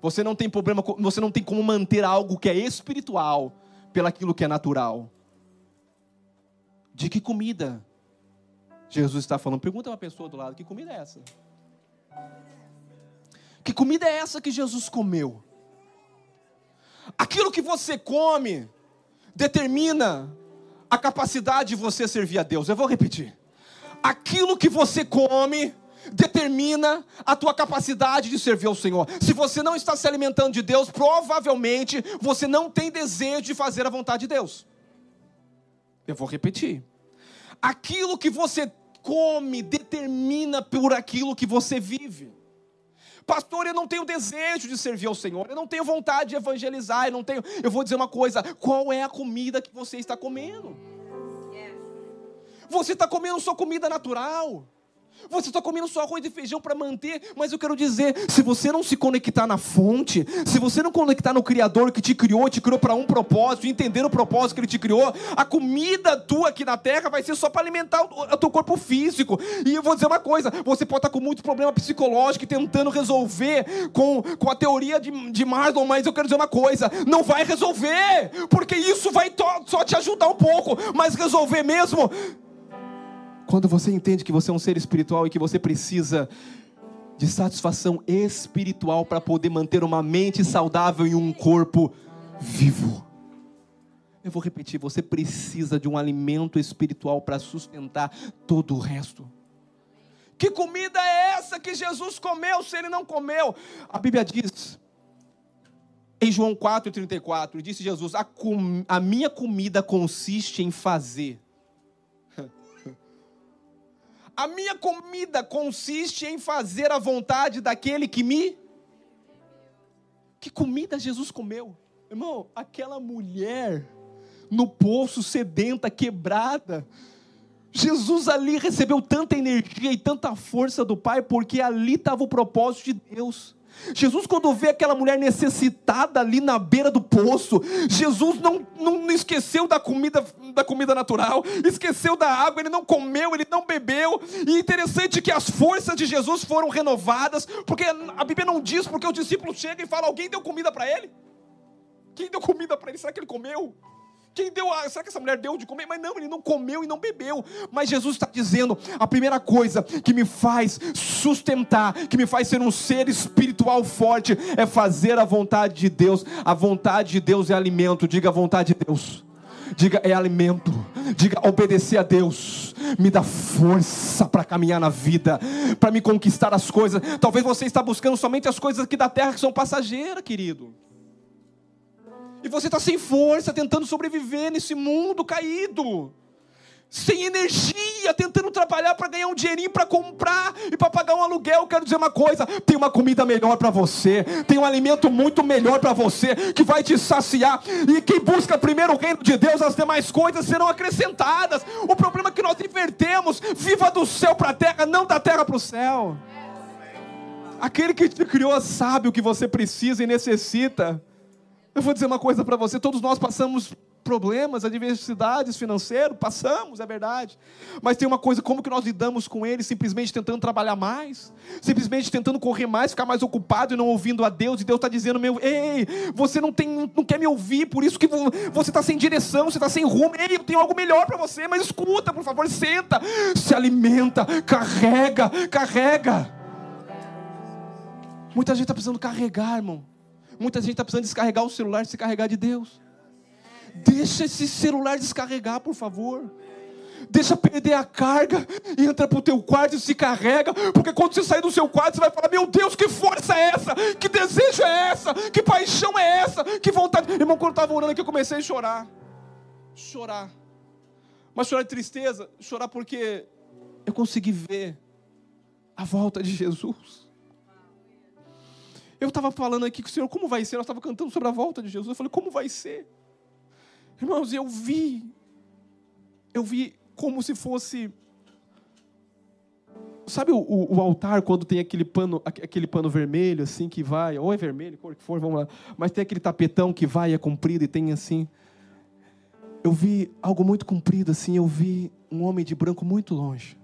Você não tem problema, você não tem como manter algo que é espiritual pelaquilo que é natural. De que comida Jesus está falando? Pergunta uma pessoa do lado: que comida é essa? Que comida é essa que Jesus comeu? Aquilo que você come determina a capacidade de você servir a Deus. Eu vou repetir. Aquilo que você come determina a tua capacidade de servir ao Senhor. Se você não está se alimentando de Deus, provavelmente você não tem desejo de fazer a vontade de Deus. Eu vou repetir. Aquilo que você come determina por aquilo que você vive. Pastor, eu não tenho desejo de servir ao Senhor, eu não tenho vontade de evangelizar, eu não tenho. Eu vou dizer uma coisa: qual é a comida que você está comendo? Você está comendo sua comida natural. Você está comendo só arroz e feijão para manter, mas eu quero dizer, se você não se conectar na fonte, se você não conectar no Criador que te criou, te criou para um propósito, entender o propósito que Ele te criou, a comida tua aqui na terra vai ser só para alimentar o, teu corpo físico. E eu vou dizer uma coisa: você pode estar tá com muito problema psicológico e tentando resolver com, com a teoria de, de Marston, mas eu quero dizer uma coisa: não vai resolver, porque isso vai só te ajudar um pouco, mas resolver mesmo quando você entende que você é um ser espiritual e que você precisa de satisfação espiritual para poder manter uma mente saudável e um corpo vivo. Eu vou repetir, você precisa de um alimento espiritual para sustentar todo o resto. Que comida é essa que Jesus comeu se ele não comeu? A Bíblia diz, em João 4,34, disse Jesus: a, com, a minha comida consiste em fazer a minha comida consiste em fazer a vontade daquele que me. Que comida Jesus comeu? Irmão, aquela mulher no poço sedenta, quebrada. Jesus ali recebeu tanta energia e tanta força do Pai, porque ali estava o propósito de Deus. Jesus, quando vê aquela mulher necessitada ali na beira do poço, Jesus não, não esqueceu da comida, da comida natural, esqueceu da água, ele não comeu, ele não bebeu. E interessante que as forças de Jesus foram renovadas, porque a Bíblia não diz porque o discípulo chega e fala: alguém deu comida para ele? Quem deu comida para ele? Será que ele comeu? Quem deu? A... Será que essa mulher deu de comer? Mas não, ele não comeu e não bebeu. Mas Jesus está dizendo: a primeira coisa que me faz sustentar, que me faz ser um ser espiritual forte, é fazer a vontade de Deus. A vontade de Deus é alimento. Diga a vontade de Deus. Diga é alimento. Diga obedecer a Deus. Me dá força para caminhar na vida, para me conquistar as coisas. Talvez você está buscando somente as coisas aqui da terra que são passageiras, querido. E você está sem força, tentando sobreviver nesse mundo caído. Sem energia, tentando trabalhar para ganhar um dinheirinho para comprar e para pagar um aluguel. Quero dizer uma coisa: tem uma comida melhor para você, tem um alimento muito melhor para você, que vai te saciar. E quem busca primeiro o reino de Deus, as demais coisas serão acrescentadas. O problema é que nós invertemos: viva do céu para a terra, não da terra para o céu. Aquele que te criou sabe o que você precisa e necessita. Eu vou dizer uma coisa para você: todos nós passamos problemas, adversidades financeiras, passamos, é verdade. Mas tem uma coisa, como que nós lidamos com eles? Simplesmente tentando trabalhar mais, simplesmente tentando correr mais, ficar mais ocupado e não ouvindo a Deus. E Deus está dizendo: meu, ei, você não tem, não quer me ouvir, por isso que você está sem direção, você está sem rumo. Ei, eu tenho algo melhor para você, mas escuta, por favor, senta, se alimenta, carrega, carrega. Muita gente está precisando carregar, irmão. Muita gente está precisando descarregar o celular e se carregar de Deus. Deixa esse celular descarregar, por favor. Deixa perder a carga, entra para o teu quarto e se carrega, porque quando você sair do seu quarto, você vai falar: Meu Deus, que força é essa? Que desejo é essa? Que paixão é essa? Que vontade. Irmão, quando eu estava orando aqui, eu comecei a chorar. Chorar. Mas chorar de tristeza, chorar porque eu consegui ver a volta de Jesus. Eu estava falando aqui com o Senhor, como vai ser? Nós estava cantando sobre a volta de Jesus. Eu falei, como vai ser? Irmãos, eu vi, eu vi como se fosse. Sabe o, o, o, altar quando tem aquele pano, aquele pano vermelho assim que vai, ou é vermelho, cor que for, vamos lá. Mas tem aquele tapetão que vai, é comprido e tem assim. Eu vi algo muito comprido assim, eu vi um homem de branco muito longe.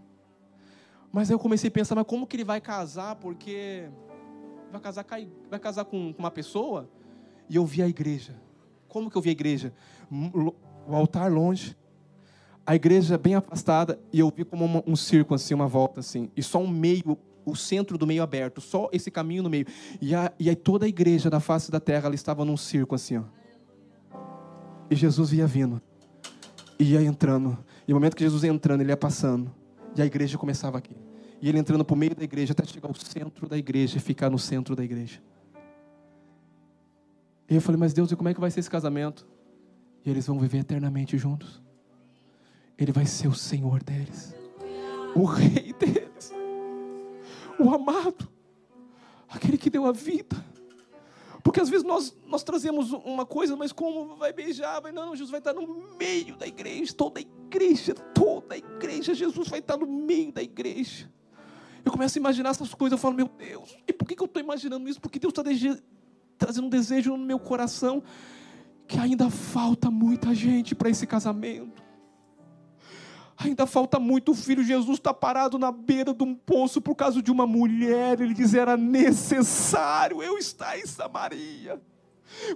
Mas aí eu comecei a pensar, mas como que ele vai casar? Porque vai casar, vai casar com uma pessoa? E eu vi a igreja. Como que eu vi a igreja? O altar longe, a igreja bem afastada, e eu vi como um círculo assim, uma volta assim, e só um meio, o centro do meio aberto, só esse caminho no meio. E, a, e aí toda a igreja da face da terra, ela estava num círculo assim, ó. E Jesus ia vindo, ia entrando. E no momento que Jesus ia entrando, ele ia passando. E a igreja começava aqui. E ele entrando para o meio da igreja até chegar ao centro da igreja e ficar no centro da igreja. E eu falei, mas Deus, e como é que vai ser esse casamento? E eles vão viver eternamente juntos. Ele vai ser o Senhor deles, o Rei deles, o amado, aquele que deu a vida. Porque às vezes nós, nós trazemos uma coisa, mas como vai beijar? Vai, não, Jesus vai estar no meio da igreja, toda a igreja, toda a igreja, Jesus vai estar no meio da igreja. Eu começo a imaginar essas coisas, eu falo, meu Deus, e por que, eu estou imaginando isso? Porque Deus está trazendo um desejo no meu coração que ainda falta muita gente para esse casamento. Ainda falta muito. O filho Jesus está parado na beira de um poço por causa de uma mulher. Ele diz: era necessário eu estar em Samaria.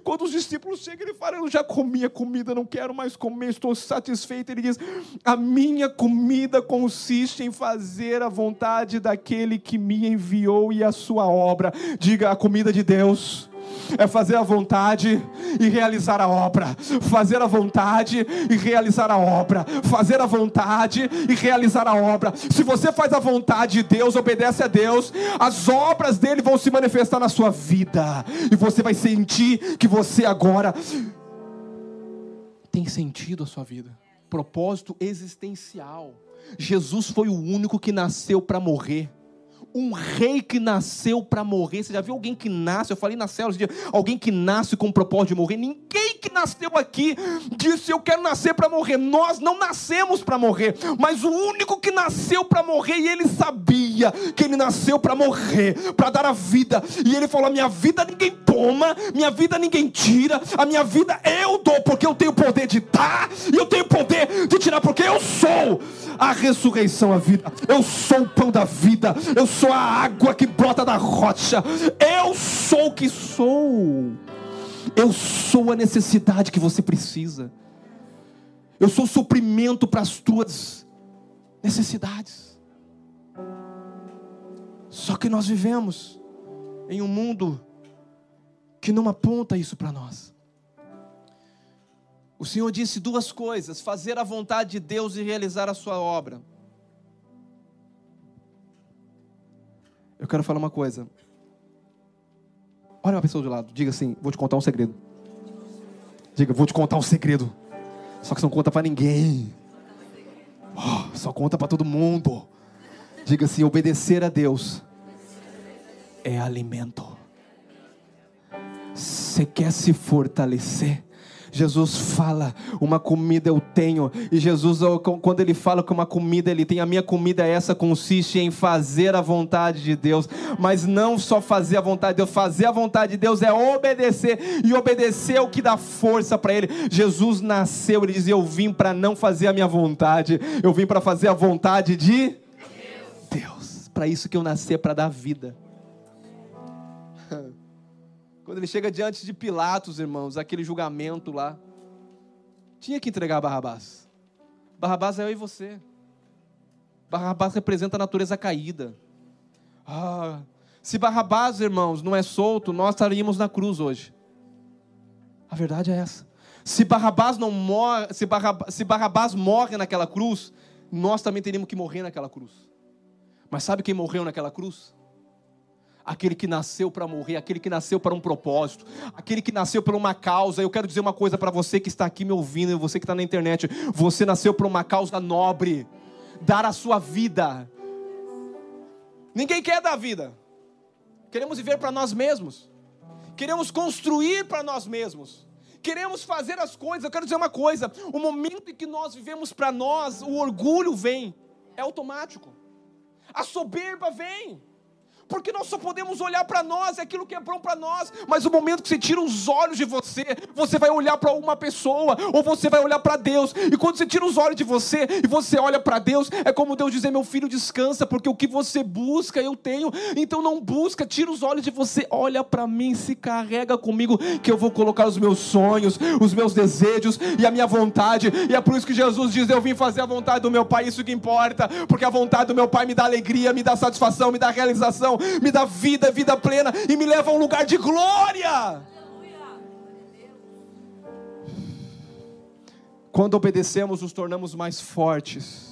Quando os discípulos chegam, ele fala: Eu já comi a comida, não quero mais comer, estou satisfeito. Ele diz: A minha comida consiste em fazer a vontade daquele que me enviou e a sua obra. Diga a comida de Deus é fazer a vontade e realizar a obra. Fazer a vontade e realizar a obra. Fazer a vontade e realizar a obra. Se você faz a vontade de Deus, obedece a Deus, as obras dele vão se manifestar na sua vida. E você vai sentir que você agora tem sentido a sua vida. Propósito existencial. Jesus foi o único que nasceu para morrer um rei que nasceu para morrer. Você já viu alguém que nasce? Eu falei na célula alguém que nasce com o propósito de morrer. Ninguém que nasceu aqui disse eu quero nascer para morrer. Nós não nascemos para morrer, mas o único que nasceu para morrer e ele sabia que ele nasceu para morrer, para dar a vida. E ele falou: a minha vida ninguém toma, minha vida ninguém tira, a minha vida eu dou porque eu tenho poder de dar e eu tenho poder de tirar porque eu sou a ressurreição, a vida. Eu sou o pão da vida. Eu sou a água que brota da rocha. Eu sou o que sou. Eu sou a necessidade que você precisa. Eu sou o suprimento para as tuas necessidades. Só que nós vivemos em um mundo que não aponta isso para nós. O Senhor disse duas coisas: fazer a vontade de Deus e realizar a sua obra. Eu quero falar uma coisa. Olha uma pessoa do lado, diga assim: vou te contar um segredo. Diga, vou te contar um segredo. Só que você não conta para ninguém. Oh, só conta para todo mundo. Diga assim: obedecer a Deus é alimento. Você quer se fortalecer? Jesus fala, uma comida eu tenho. E Jesus, quando ele fala que uma comida ele tem, a minha comida é essa consiste em fazer a vontade de Deus. Mas não só fazer a vontade de Deus, fazer a vontade de Deus é obedecer. E obedecer é o que dá força para ele. Jesus nasceu, ele dizia: Eu vim para não fazer a minha vontade, eu vim para fazer a vontade de Deus. Deus. Para isso que eu nasci, é para dar vida. Quando ele chega diante de Pilatos, irmãos, aquele julgamento lá, tinha que entregar Barrabás. Barrabás é eu e você. Barrabás representa a natureza caída. Ah, se Barrabás, irmãos, não é solto, nós estaríamos na cruz hoje. A verdade é essa. Se Barrabás não morre, se Barrabás, se Barrabás morre naquela cruz, nós também teríamos que morrer naquela cruz. Mas sabe quem morreu naquela cruz? Aquele que nasceu para morrer, aquele que nasceu para um propósito, aquele que nasceu por uma causa. Eu quero dizer uma coisa para você que está aqui me ouvindo, e você que está na internet: você nasceu por uma causa nobre, dar a sua vida. Ninguém quer dar vida, queremos viver para nós mesmos, queremos construir para nós mesmos. Queremos fazer as coisas. Eu quero dizer uma coisa: o momento em que nós vivemos para nós, o orgulho vem, é automático, a soberba vem porque nós só podemos olhar para nós, é aquilo que é bom para nós, mas o momento que você tira os olhos de você, você vai olhar para uma pessoa, ou você vai olhar para Deus, e quando você tira os olhos de você e você olha para Deus, é como Deus dizer: meu filho, descansa, porque o que você busca eu tenho, então não busca, tira os olhos de você, olha para mim, se carrega comigo, que eu vou colocar os meus sonhos, os meus desejos e a minha vontade, e é por isso que Jesus diz: eu vim fazer a vontade do meu Pai, isso que importa, porque a vontade do meu Pai me dá alegria, me dá satisfação, me dá realização me dá vida, vida plena e me leva a um lugar de glória. Quando obedecemos, nos tornamos mais fortes.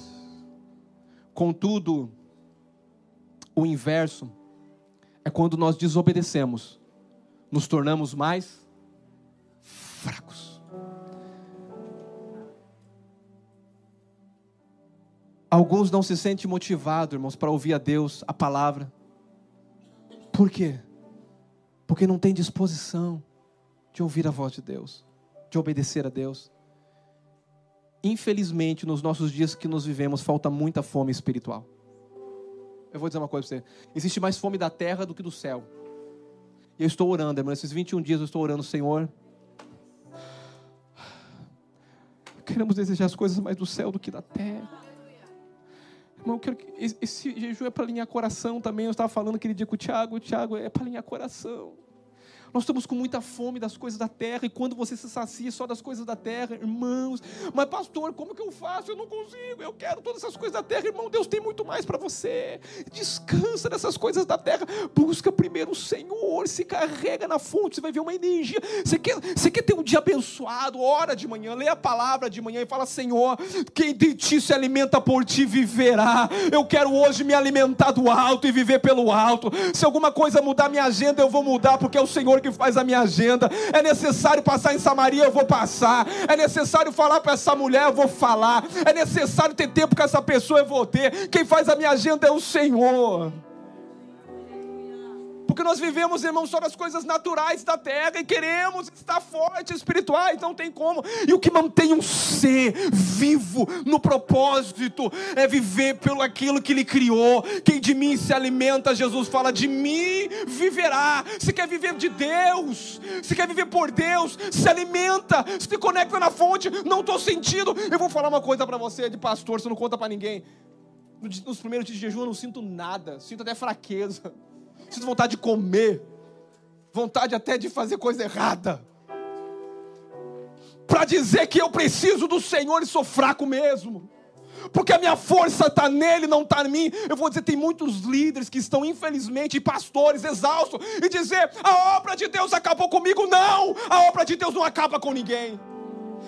Contudo, o inverso é quando nós desobedecemos, nos tornamos mais fracos. Alguns não se sentem motivados, irmãos, para ouvir a Deus, a palavra. Por quê? Porque não tem disposição de ouvir a voz de Deus, de obedecer a Deus. Infelizmente, nos nossos dias que nos vivemos, falta muita fome espiritual. Eu vou dizer uma coisa para você: existe mais fome da terra do que do céu. E eu estou orando, irmão, esses 21 dias eu estou orando, Senhor. Queremos desejar as coisas mais do céu do que da terra. Irmão, eu quero que esse jejum é para alinhar coração também. Eu estava falando aquele dia com o Tiago, o Tiago é para alinhar coração. Nós estamos com muita fome das coisas da terra, e quando você se sacia só das coisas da terra, irmãos, mas pastor, como que eu faço? Eu não consigo, eu quero todas essas coisas da terra, irmão. Deus tem muito mais para você. Descansa dessas coisas da terra, busca primeiro o Senhor, se carrega na fonte, você vai ver uma energia. Você quer, você quer ter um dia abençoado, ora de manhã, lê a palavra de manhã e fala: Senhor, quem de ti se alimenta por ti viverá. Eu quero hoje me alimentar do alto e viver pelo alto. Se alguma coisa mudar minha agenda, eu vou mudar, porque é o Senhor que faz a minha agenda. É necessário passar em Samaria, eu vou passar. É necessário falar para essa mulher, eu vou falar. É necessário ter tempo com essa pessoa, eu vou ter. Quem faz a minha agenda é o Senhor. Porque nós vivemos, irmãos, só nas coisas naturais da terra e queremos estar forte espiritual, então tem como. E o que mantém um ser vivo no propósito é viver pelo aquilo que ele criou. Quem de mim se alimenta, Jesus fala, de mim viverá. Se quer viver de Deus, se quer viver por Deus, se alimenta, se conecta na fonte. Não estou sentindo. Eu vou falar uma coisa para você de pastor, você não conta para ninguém. Nos primeiros dias de jejum eu não sinto nada, sinto até fraqueza. Sinto vontade de comer, vontade até de fazer coisa errada. Para dizer que eu preciso do Senhor e sou fraco mesmo. Porque a minha força está nele, não está em mim. Eu vou dizer, tem muitos líderes que estão, infelizmente, pastores exaustos, e dizer: a obra de Deus acabou comigo. Não, a obra de Deus não acaba com ninguém.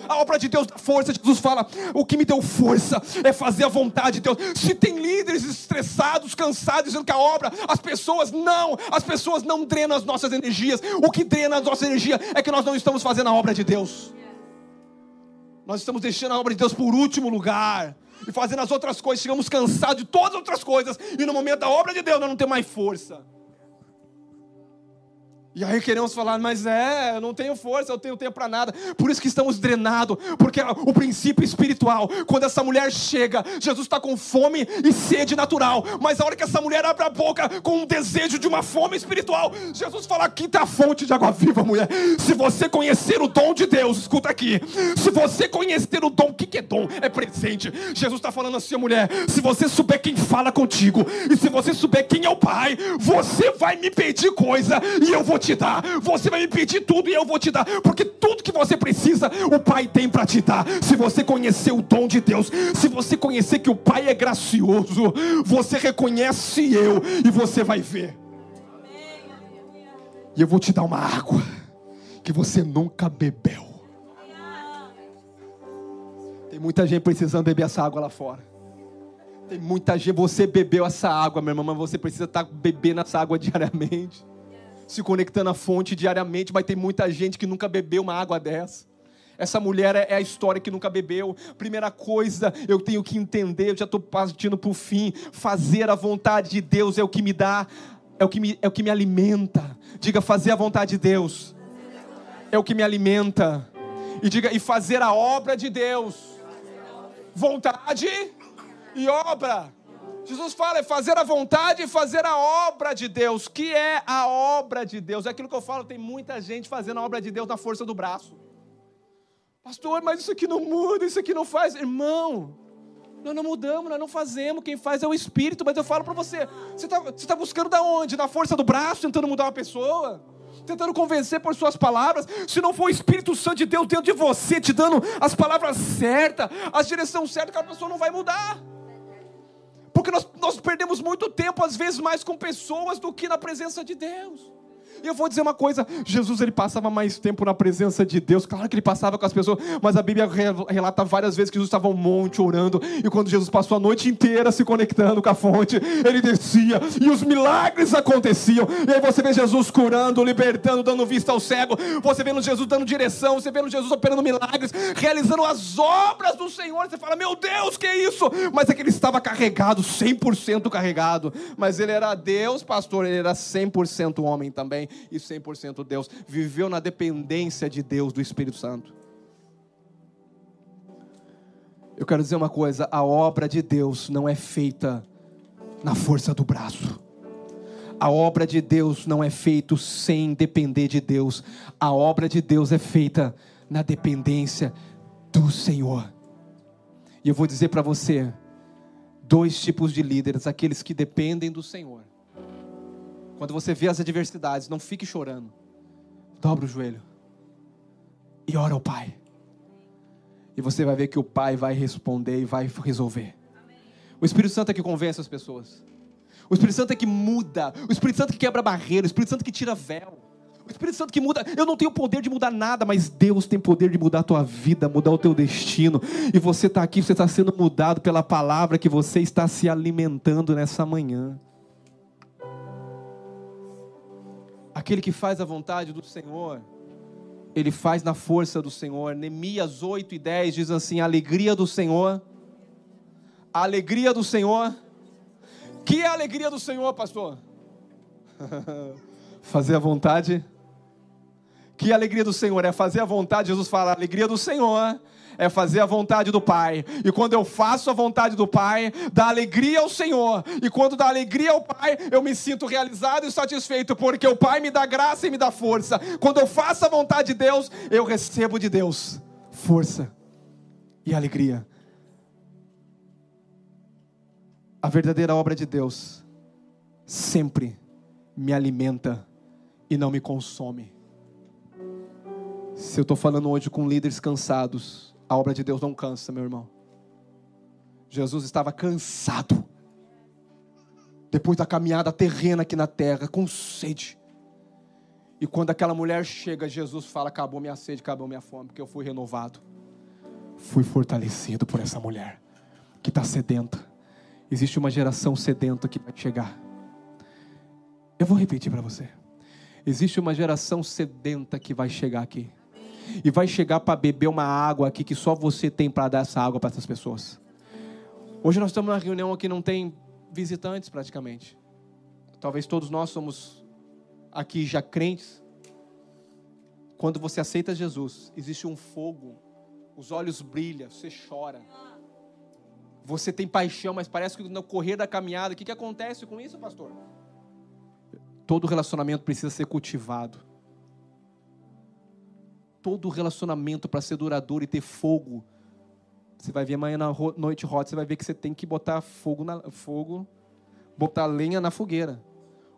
A obra de Deus dá força. Jesus fala: o que me deu força é fazer a vontade de Deus. Se tem líderes estressados, cansados, dizendo que a obra, as pessoas não, as pessoas não drenam as nossas energias. O que drena a nossa energia é que nós não estamos fazendo a obra de Deus. Nós estamos deixando a obra de Deus por último lugar. E fazendo as outras coisas, chegamos cansados de todas as outras coisas. E no momento da obra de Deus, nós não temos mais força. E aí queremos falar, mas é, eu não tenho força, eu tenho tempo para nada. Por isso que estamos drenados, porque o princípio espiritual, quando essa mulher chega, Jesus está com fome e sede natural, mas a hora que essa mulher abre a boca com um desejo de uma fome espiritual, Jesus fala: aqui está a fonte de água viva, mulher. Se você conhecer o dom de Deus, escuta aqui. Se você conhecer o dom, o que, que é dom? É presente. Jesus está falando assim, mulher: se você souber quem fala contigo, e se você souber quem é o Pai, você vai me pedir coisa e eu vou te dar. Você vai me pedir tudo e eu vou te dar, porque tudo que você precisa, o Pai tem para te dar. Se você conhecer o dom de Deus, se você conhecer que o Pai é gracioso, você reconhece eu e você vai ver. E eu vou te dar uma água que você nunca bebeu. Tem muita gente precisando beber essa água lá fora. Tem muita gente, você bebeu essa água, minha irmã, mas você precisa estar bebendo essa água diariamente se conectando à fonte diariamente, mas tem muita gente que nunca bebeu uma água dessa. Essa mulher é, é a história que nunca bebeu. Primeira coisa, eu tenho que entender, eu já estou partindo para o fim. Fazer a vontade de Deus é o que me dá, é o que me, é o que me alimenta. Diga, fazer a vontade de Deus é o que me alimenta. E diga, e fazer a obra de Deus. Vontade e obra. Jesus fala, é fazer a vontade e fazer a obra de Deus. Que é a obra de Deus? É aquilo que eu falo, tem muita gente fazendo a obra de Deus na força do braço. Pastor, mas isso aqui não muda, isso aqui não faz. Irmão, nós não mudamos, nós não fazemos. Quem faz é o Espírito. Mas eu falo para você: você está tá buscando da onde? Na força do braço, tentando mudar uma pessoa? Tentando convencer por suas palavras, se não for o Espírito Santo de Deus dentro de você, te dando as palavras certas, a direção certa, aquela pessoa não vai mudar. Porque nós, nós perdemos muito tempo, às vezes, mais com pessoas do que na presença de Deus. E eu vou dizer uma coisa: Jesus ele passava mais tempo na presença de Deus. Claro que ele passava com as pessoas, mas a Bíblia relata várias vezes que Jesus estava um monte orando. E quando Jesus passou a noite inteira se conectando com a fonte, ele descia e os milagres aconteciam. E aí você vê Jesus curando, libertando, dando vista ao cego. Você vê Jesus dando direção. Você vê Jesus operando milagres, realizando as obras do Senhor. Você fala: Meu Deus, que é isso? Mas é que ele estava carregado, 100% carregado. Mas ele era Deus, pastor. Ele era 100% homem também e 100% Deus. Viveu na dependência de Deus, do Espírito Santo. Eu quero dizer uma coisa: a obra de Deus não é feita na força do braço. A obra de Deus não é feita sem depender de Deus. A obra de Deus é feita na dependência do Senhor. E eu vou dizer para você: dois tipos de líderes: aqueles que dependem do Senhor quando você vê as adversidades, não fique chorando. Dobra o joelho e ora ao Pai. E você vai ver que o Pai vai responder e vai resolver. O Espírito Santo é que convence as pessoas. O Espírito Santo é que muda. O Espírito Santo que quebra barreira. O Espírito Santo que tira véu. O Espírito Santo que muda. Eu não tenho poder de mudar nada, mas Deus tem poder de mudar a tua vida, mudar o teu destino. E você está aqui, você está sendo mudado pela palavra que você está se alimentando nessa manhã. Aquele que faz a vontade do Senhor, ele faz na força do Senhor. Neemias 8 e 10 diz assim: a alegria do Senhor, a alegria do Senhor. Que é a alegria do Senhor, pastor? (laughs) fazer a vontade. Que alegria do Senhor é fazer a vontade. Jesus fala: a alegria do Senhor é fazer a vontade do Pai. E quando eu faço a vontade do Pai, dá alegria ao Senhor. E quando dá alegria ao Pai, eu me sinto realizado e satisfeito, porque o Pai me dá graça e me dá força. Quando eu faço a vontade de Deus, eu recebo de Deus força e alegria. A verdadeira obra de Deus sempre me alimenta e não me consome. Se eu estou falando hoje com líderes cansados, a obra de Deus não cansa, meu irmão. Jesus estava cansado. Depois da caminhada terrena aqui na terra, com sede. E quando aquela mulher chega, Jesus fala: Acabou minha sede, acabou minha fome, porque eu fui renovado. Fui fortalecido por essa mulher que está sedenta. Existe uma geração sedenta que vai chegar. Eu vou repetir para você. Existe uma geração sedenta que vai chegar aqui e vai chegar para beber uma água aqui que só você tem para dar essa água para essas pessoas. Hoje nós estamos numa reunião aqui não tem visitantes praticamente. Talvez todos nós somos aqui já crentes. Quando você aceita Jesus, existe um fogo, os olhos brilham, você chora. Você tem paixão, mas parece que no correr da caminhada, o que, que acontece com isso, pastor? Todo relacionamento precisa ser cultivado todo relacionamento para ser duradouro e ter fogo. Você vai ver amanhã na noite hot, você vai ver que você tem que botar fogo na fogo, botar lenha na fogueira.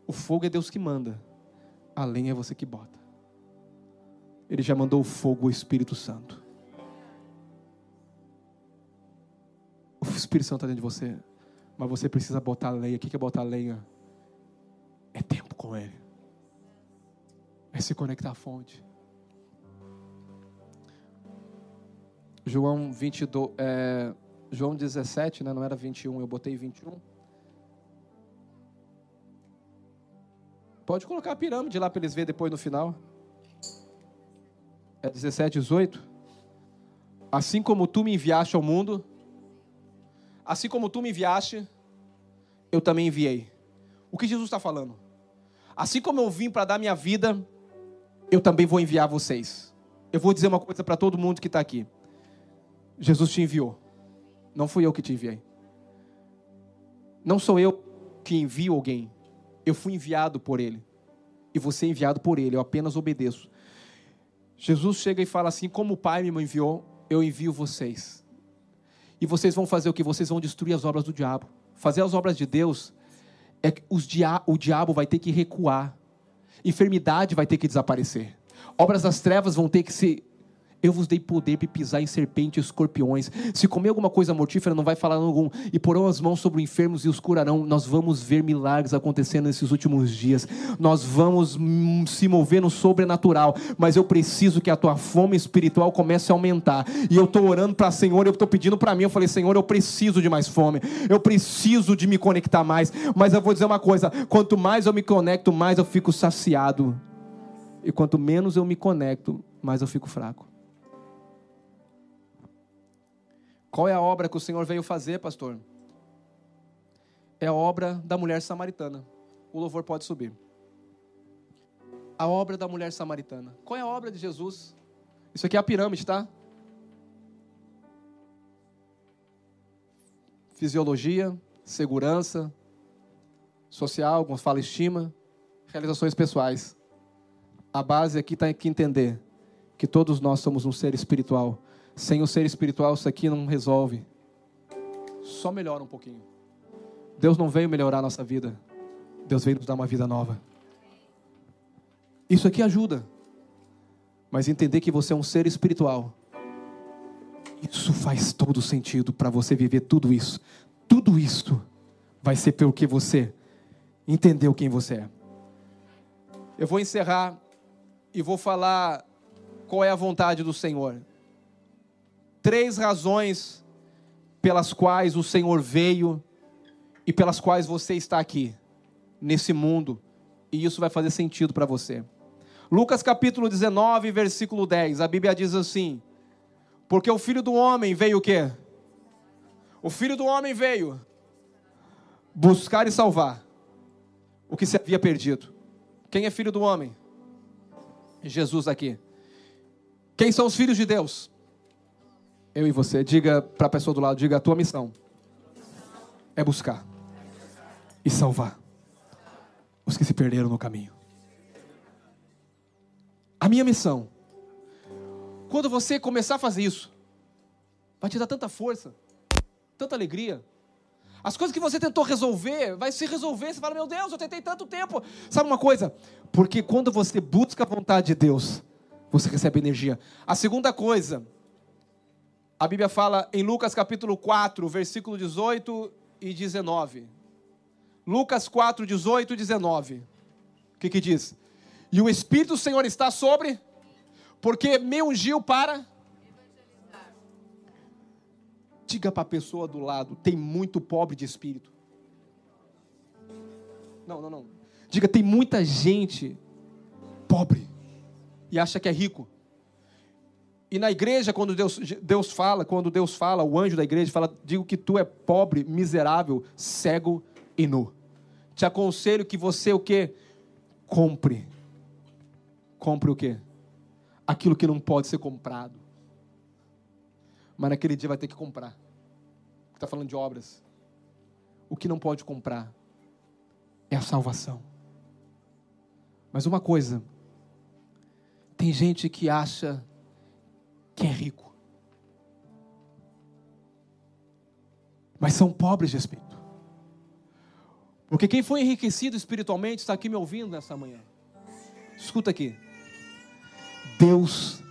O fogo é Deus que manda. A lenha é você que bota. Ele já mandou o fogo, o Espírito Santo. O Espírito Santo está dentro de você. Mas você precisa botar lenha. O que é botar lenha? É tempo com Ele. É se conectar à fonte. João 22, é, João 17, né? não era 21, eu botei 21. Pode colocar a pirâmide lá para eles verem depois no final. É 17, 18. Assim como tu me enviaste ao mundo, assim como tu me enviaste, eu também enviei. O que Jesus está falando? Assim como eu vim para dar minha vida, eu também vou enviar vocês. Eu vou dizer uma coisa para todo mundo que está aqui. Jesus te enviou. Não fui eu que te enviei. Não sou eu que envio alguém. Eu fui enviado por ele. E você é enviado por ele. Eu apenas obedeço. Jesus chega e fala assim: Como o Pai me enviou, eu envio vocês. E vocês vão fazer o que? Vocês vão destruir as obras do diabo. Fazer as obras de Deus é que dia o diabo vai ter que recuar. Enfermidade vai ter que desaparecer. Obras das trevas vão ter que se Eu vos dei poder para pisar em serpentes e escorpiões. Se comer alguma coisa mortífera, não vai falar algum. E porão as mãos sobre os enfermos e os curarão. Nós vamos ver milagres acontecendo nesses últimos dias. Nós vamos se mover no sobrenatural. Mas eu preciso que a tua fome espiritual comece a aumentar. E eu estou orando para Senhor, eu estou pedindo para mim. Eu falei, Senhor, eu preciso de mais fome. Eu preciso de me conectar mais. Mas eu vou dizer uma coisa: quanto mais eu me conecto, mais eu fico saciado. E quanto menos eu me conecto, mais eu fico fraco. Qual é a obra que o Senhor veio fazer, pastor? É a obra da mulher samaritana. O louvor pode subir. A obra da mulher samaritana. Qual é a obra de Jesus? Isso aqui é a pirâmide, tá? Fisiologia, segurança, social, alguns falam estima, realizações pessoais. A base aqui está que entender que todos nós somos um ser espiritual. Sem o ser espiritual, isso aqui não resolve. Só melhora um pouquinho. Deus não veio melhorar a nossa vida. Deus veio nos dar uma vida nova. Isso aqui ajuda. Mas entender que você é um ser espiritual. Isso faz todo sentido para você viver tudo isso. Tudo isso vai ser pelo que você entendeu quem você é. Eu vou encerrar e vou falar qual é a vontade do Senhor. Três razões pelas quais o Senhor veio e pelas quais você está aqui, nesse mundo, e isso vai fazer sentido para você. Lucas capítulo 19, versículo 10, a Bíblia diz assim: Porque o filho do homem veio o quê? O filho do homem veio buscar e salvar o que se havia perdido. Quem é filho do homem? Jesus aqui. Quem são os filhos de Deus? Eu e você. Diga para a pessoa do lado, diga a tua missão é buscar e salvar os que se perderam no caminho. A minha missão, quando você começar a fazer isso, vai te dar tanta força, tanta alegria. As coisas que você tentou resolver, vai se resolver. Você fala, meu Deus, eu tentei tanto tempo. Sabe uma coisa? Porque quando você busca a vontade de Deus, você recebe energia. A segunda coisa, a Bíblia fala em Lucas capítulo 4, versículo 18 e 19. Lucas 4, 18 e 19. O que que diz? E o Espírito do Senhor está sobre, porque me ungiu para. Diga para a pessoa do lado, tem muito pobre de espírito. Não, não, não. Diga, tem muita gente pobre e acha que é rico. E na igreja, quando Deus, Deus fala, quando Deus fala, o anjo da igreja fala, digo que tu é pobre, miserável, cego e nu. Te aconselho que você o que? Compre. Compre o que? Aquilo que não pode ser comprado. Mas naquele dia vai ter que comprar. Está falando de obras. O que não pode comprar é a salvação. Mas uma coisa tem gente que acha que é rico, mas são pobres de espírito. Porque quem foi enriquecido espiritualmente está aqui me ouvindo nessa manhã. Escuta aqui. Deus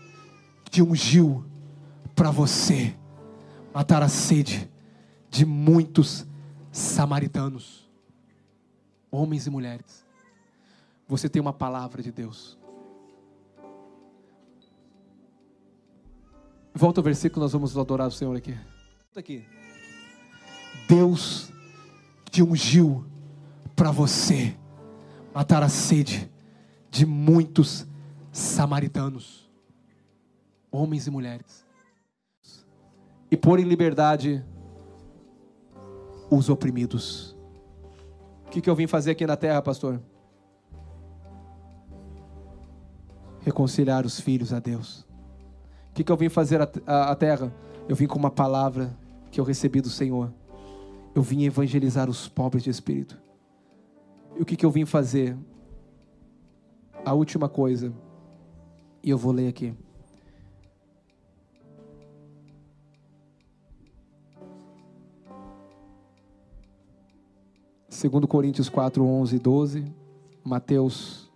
te ungiu para você matar a sede de muitos samaritanos, homens e mulheres. Você tem uma palavra de Deus. Volta ao versículo, nós vamos adorar o Senhor aqui. aqui. Deus te ungiu para você matar a sede de muitos samaritanos, homens e mulheres, e pôr em liberdade os oprimidos. O que, que eu vim fazer aqui na terra, pastor? Reconciliar os filhos a Deus. O que, que eu vim fazer à terra? Eu vim com uma palavra que eu recebi do Senhor. Eu vim evangelizar os pobres de espírito. E o que, que eu vim fazer? A última coisa, e eu vou ler aqui. Segundo Coríntios 4, 11 e 12, Mateus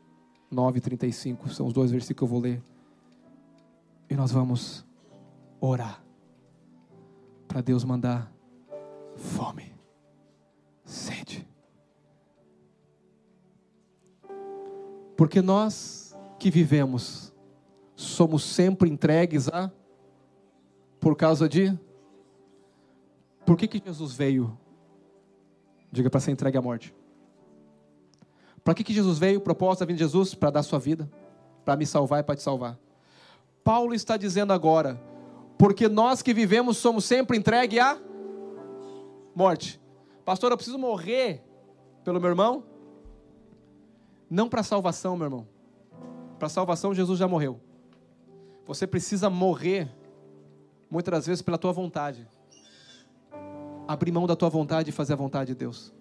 9, 35, são os dois versículos que eu vou ler. E nós vamos orar para Deus mandar fome, sede. Porque nós que vivemos somos sempre entregues a por causa de Por que que Jesus veio? Diga para ser entregue à morte. Para que que Jesus veio? O propósito da vinda de Jesus para dar sua vida, para me salvar e para te salvar. Paulo está dizendo agora, porque nós que vivemos somos sempre entregues à morte. Pastor, eu preciso morrer pelo meu irmão? Não para salvação, meu irmão. Para salvação, Jesus já morreu. Você precisa morrer, muitas das vezes, pela tua vontade. Abrir mão da tua vontade e fazer a vontade de Deus.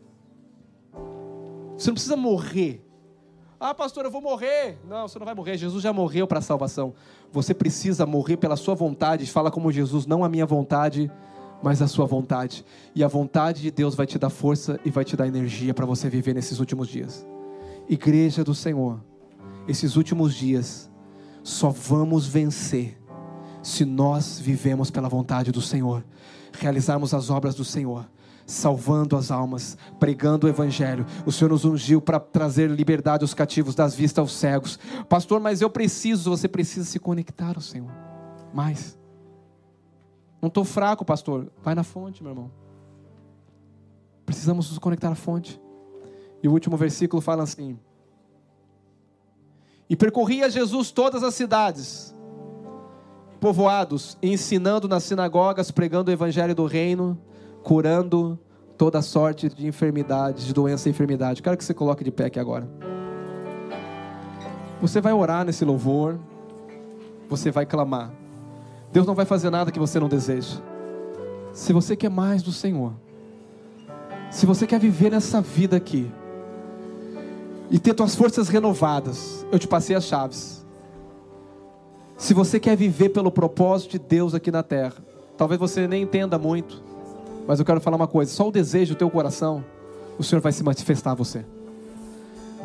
Você não precisa morrer. Ah, pastor, eu vou morrer. Não, você não vai morrer. Jesus já morreu para a salvação. Você precisa morrer pela sua vontade. Fala como Jesus, não a minha vontade, mas a sua vontade. E a vontade de Deus vai te dar força e vai te dar energia para você viver nesses últimos dias. Igreja do Senhor, esses últimos dias só vamos vencer se nós vivemos pela vontade do Senhor, realizarmos as obras do Senhor, salvando as almas, pregando o Evangelho. O Senhor nos ungiu para trazer liberdade aos cativos, das vistas aos cegos. Pastor, mas eu preciso, você precisa se conectar ao Senhor. Mais. Não estou fraco, pastor. Vai na fonte, meu irmão. Precisamos nos conectar à fonte. E o último versículo fala assim: E percorria Jesus todas as cidades, povoados, ensinando nas sinagogas, pregando o evangelho do reino, curando toda sorte de enfermidades, de doença e enfermidade. Quero que você coloque de pé aqui agora. Você vai orar nesse louvor, você vai clamar. Deus não vai fazer nada que você não deseja. Se você quer mais do Senhor, se você quer viver nessa vida aqui, e ter tuas forças renovadas, eu te passei as chaves. Se você quer viver pelo propósito de Deus aqui na terra, talvez você nem entenda muito, mas eu quero falar uma coisa: só o desejo do teu coração, o Senhor vai se manifestar a você.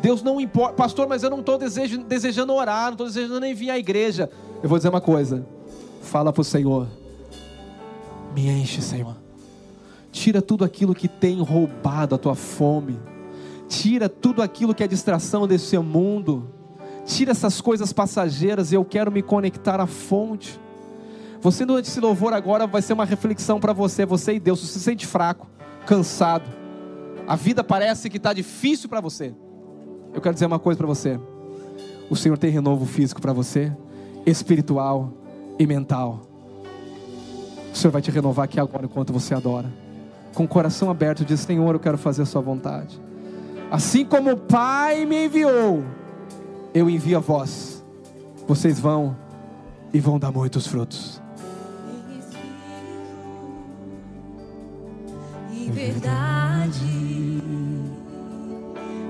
Deus não importa, pastor, mas eu não estou desejando orar, não estou desejando nem vir à igreja. Eu vou dizer uma coisa: fala para o Senhor, me enche, Senhor. Tira tudo aquilo que tem roubado a tua fome Tira tudo aquilo que é distração desse mundo. Tira essas coisas passageiras eu quero me conectar à fonte. Você durante esse louvor agora vai ser uma reflexão para você, você e Deus. Você se sente fraco, cansado. A vida parece que está difícil para você. Eu quero dizer uma coisa para você. O Senhor tem renovo físico para você, espiritual e mental. O Senhor vai te renovar aqui agora enquanto você adora. Com o coração aberto, diz: Senhor, eu quero fazer a Sua vontade. Assim como o Pai me enviou, eu envio a vós. Vocês vão e vão dar muitos frutos. Em verdade,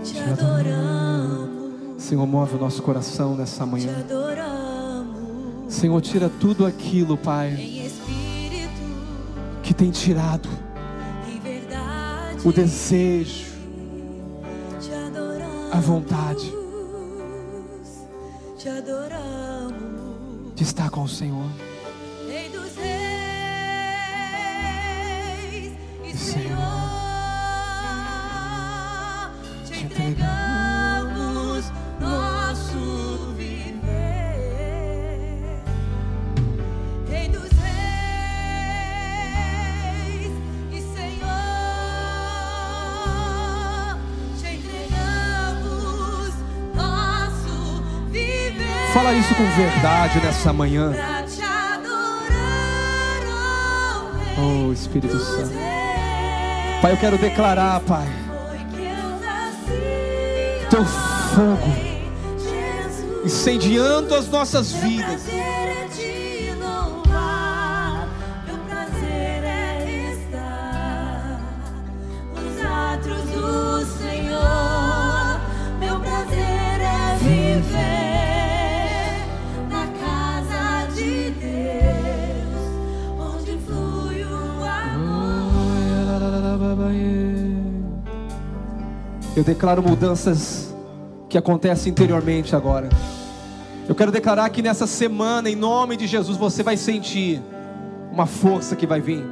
te adoramos. Senhor, move o nosso coração nessa Te manhã. adoramos. Senhor, tira tudo aquilo, Pai, que tem tirado o desejo, te a vontade Te adoramos. de estar com o Senhor. Senhor, te entregamos nosso viver. Rei dos reis e Senhor, te entregamos nosso viver. Fala isso com verdade nessa manhã. Oh Espírito Santo. Pai, eu quero declarar, Pai, Teu fogo incendiando as nossas vidas. Eu declaro mudanças que acontecem interiormente agora. Eu quero declarar que nessa semana, em nome de Jesus, você vai sentir uma força que vai vir.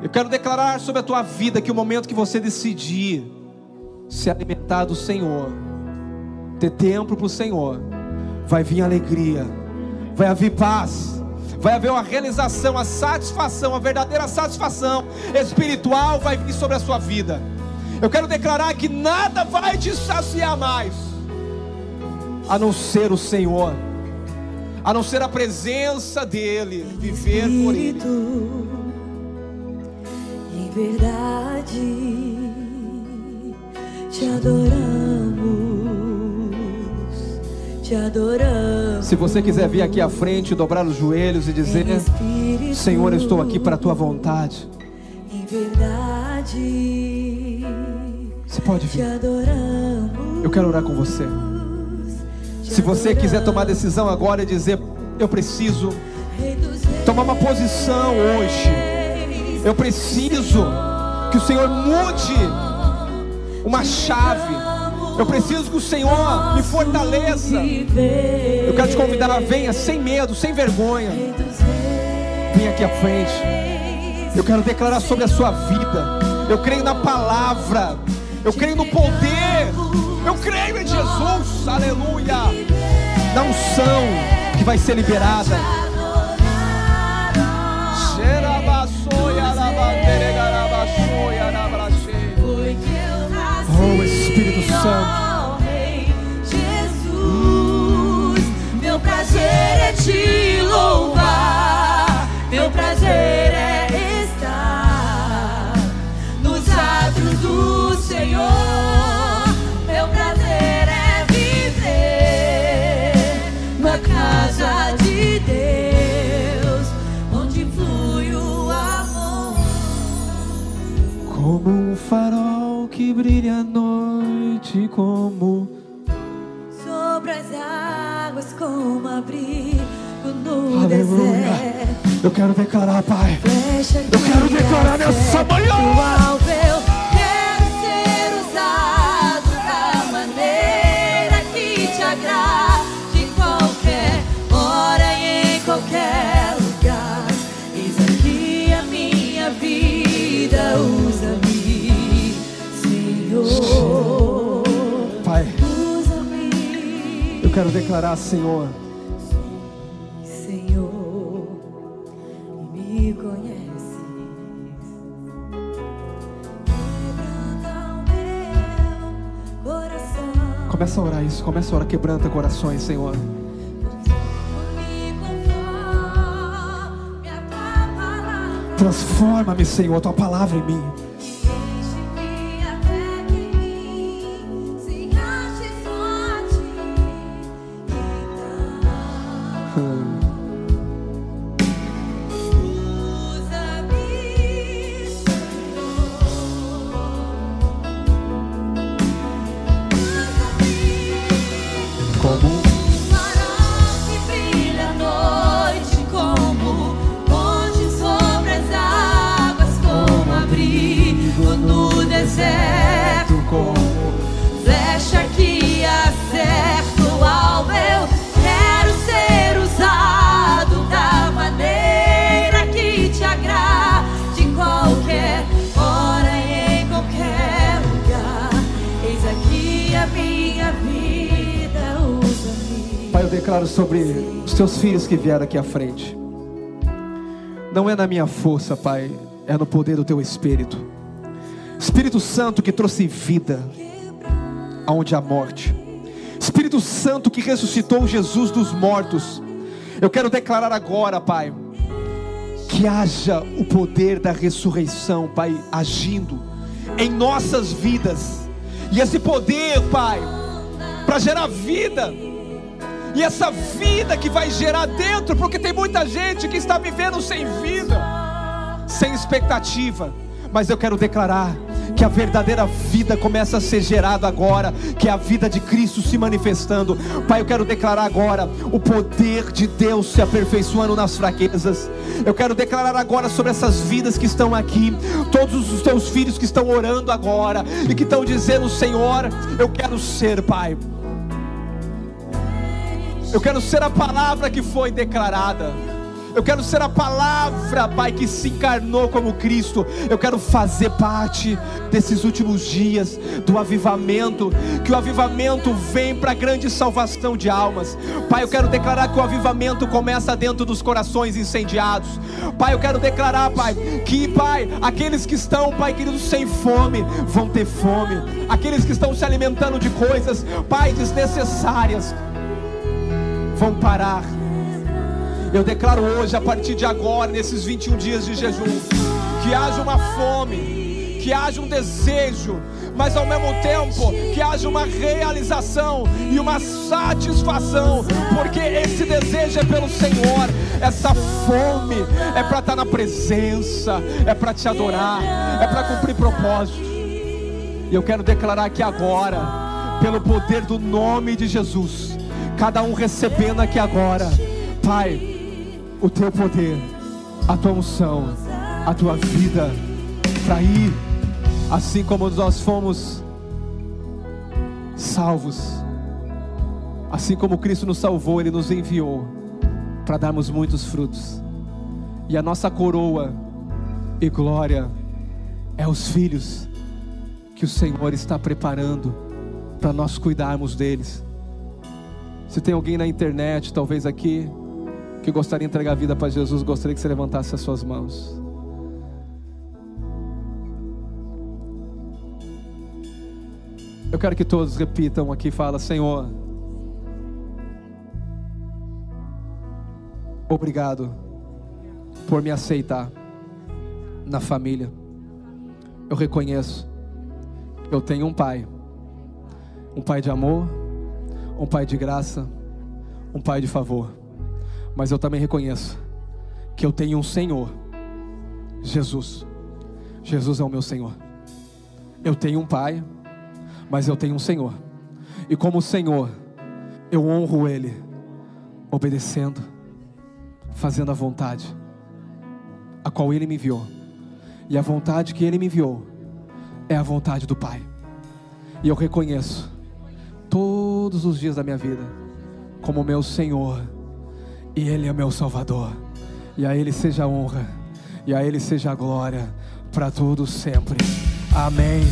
Eu quero declarar sobre a tua vida que o momento que você decidir se alimentar do Senhor, ter tempo para o Senhor, vai vir alegria, vai haver paz, vai haver uma realização, a satisfação, a verdadeira satisfação espiritual vai vir sobre a sua vida. Eu quero declarar que nada vai te saciar mais, a não ser o Senhor, a não ser a presença dEle, viver por Ele. Verdade te adoramos, te adoramos. Se você quiser vir aqui à frente, dobrar os joelhos e dizer: espírito, Senhor, eu estou aqui para a tua vontade. Em verdade Você pode vir. Eu quero orar com você. Se você quiser tomar decisão agora e dizer: Eu preciso tomar uma posição hoje. Eu preciso que o Senhor mude uma chave. Eu preciso que o Senhor me fortaleça. Eu quero te convidar, venha sem medo, sem vergonha. Vem aqui à frente. Eu quero declarar sobre a sua vida. Eu creio na palavra. Eu creio no poder. Eu creio em Jesus. Aleluia. Na unção que vai ser liberada. Oh, Espírito Santo. Jesus, meu prazer é te louvar, meu prazer é farol que brilha à noite, como Sobre as águas como abrigo no Aleluia. deserto. Eu quero declarar, Pai. Eu quero que declarar nessa manhã. Eu quero declarar, Senhor, Senhor, me conheces. Quebranta o meu coração. começa a orar isso, começa a orar, quebranta corações, Senhor. Transforma-me, Senhor, tua palavra em mim. Pai, eu declaro sobre os teus filhos que vieram aqui à frente. Não é na minha força, Pai, é no poder do teu Espírito. Espírito Santo que trouxe vida aonde há morte. Espírito Santo que ressuscitou Jesus dos mortos. Eu quero declarar agora, Pai, que haja o poder da ressurreição, Pai, agindo em nossas vidas. E esse poder, Pai, para gerar vida. E essa vida que vai gerar dentro, porque tem muita gente que está vivendo sem vida, sem expectativa. Mas eu quero declarar que a verdadeira vida começa a ser gerada agora, que é a vida de Cristo se manifestando. Pai, eu quero declarar agora o poder de Deus se aperfeiçoando nas fraquezas. Eu quero declarar agora sobre essas vidas que estão aqui, todos os teus filhos que estão orando agora e que estão dizendo: Senhor, eu quero ser, Pai. Eu quero ser a palavra que foi declarada. Eu quero ser a palavra, Pai, que se encarnou como Cristo. Eu quero fazer parte desses últimos dias do avivamento. Que o avivamento vem para a grande salvação de almas. Pai, eu quero declarar que o avivamento começa dentro dos corações incendiados. Pai, eu quero declarar, Pai, que, Pai, aqueles que estão, Pai querido, sem fome, vão ter fome. Aqueles que estão se alimentando de coisas, Pai, desnecessárias, vão parar. Eu declaro hoje, a partir de agora, nesses 21 dias de jejum, que haja uma fome, que haja um desejo, mas ao mesmo tempo que haja uma realização e uma satisfação, porque esse desejo é pelo Senhor, essa fome é para estar na presença, é para te adorar, é para cumprir propósito. E eu quero declarar aqui agora, pelo poder do nome de Jesus, cada um recebendo aqui agora, Pai o teu poder, a tua unção, a tua vida para ir, assim como nós fomos salvos, assim como Cristo nos salvou, Ele nos enviou para darmos muitos frutos, e a nossa coroa e glória é os filhos que o Senhor está preparando para nós cuidarmos deles. Se tem alguém na internet, talvez aqui, que gostaria de entregar a vida para Jesus, gostaria que você levantasse as suas mãos. Eu quero que todos repitam aqui, fala, Senhor, obrigado por me aceitar na família. Eu reconheço, eu tenho um pai, um pai de amor, um pai de graça, um pai de favor mas eu também reconheço que eu tenho um Senhor, Jesus. Jesus é o meu Senhor. Eu tenho um Pai, mas eu tenho um Senhor. E como Senhor, eu honro Ele, obedecendo, fazendo a vontade a qual Ele me enviou. E a vontade que Ele me enviou é a vontade do Pai. E eu reconheço todos os dias da minha vida como meu Senhor e Ele é meu Salvador. E a Ele seja a honra, e a Ele seja a glória para todos sempre. Amém.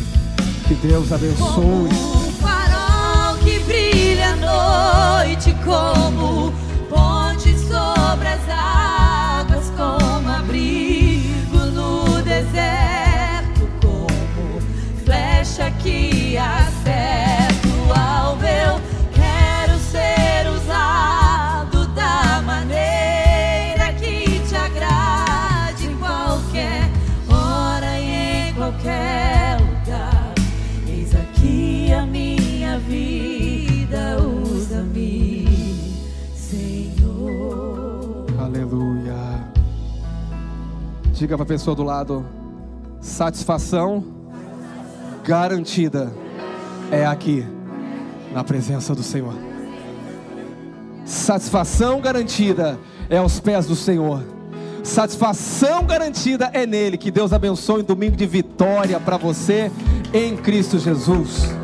Que Deus abençoe. Como um farol que brilha à noite, como Diga para a pessoa do lado: satisfação garantida é aqui, na presença do Senhor. Satisfação garantida é aos pés do Senhor. Satisfação garantida é nele. Que Deus abençoe um domingo de vitória para você em Cristo Jesus.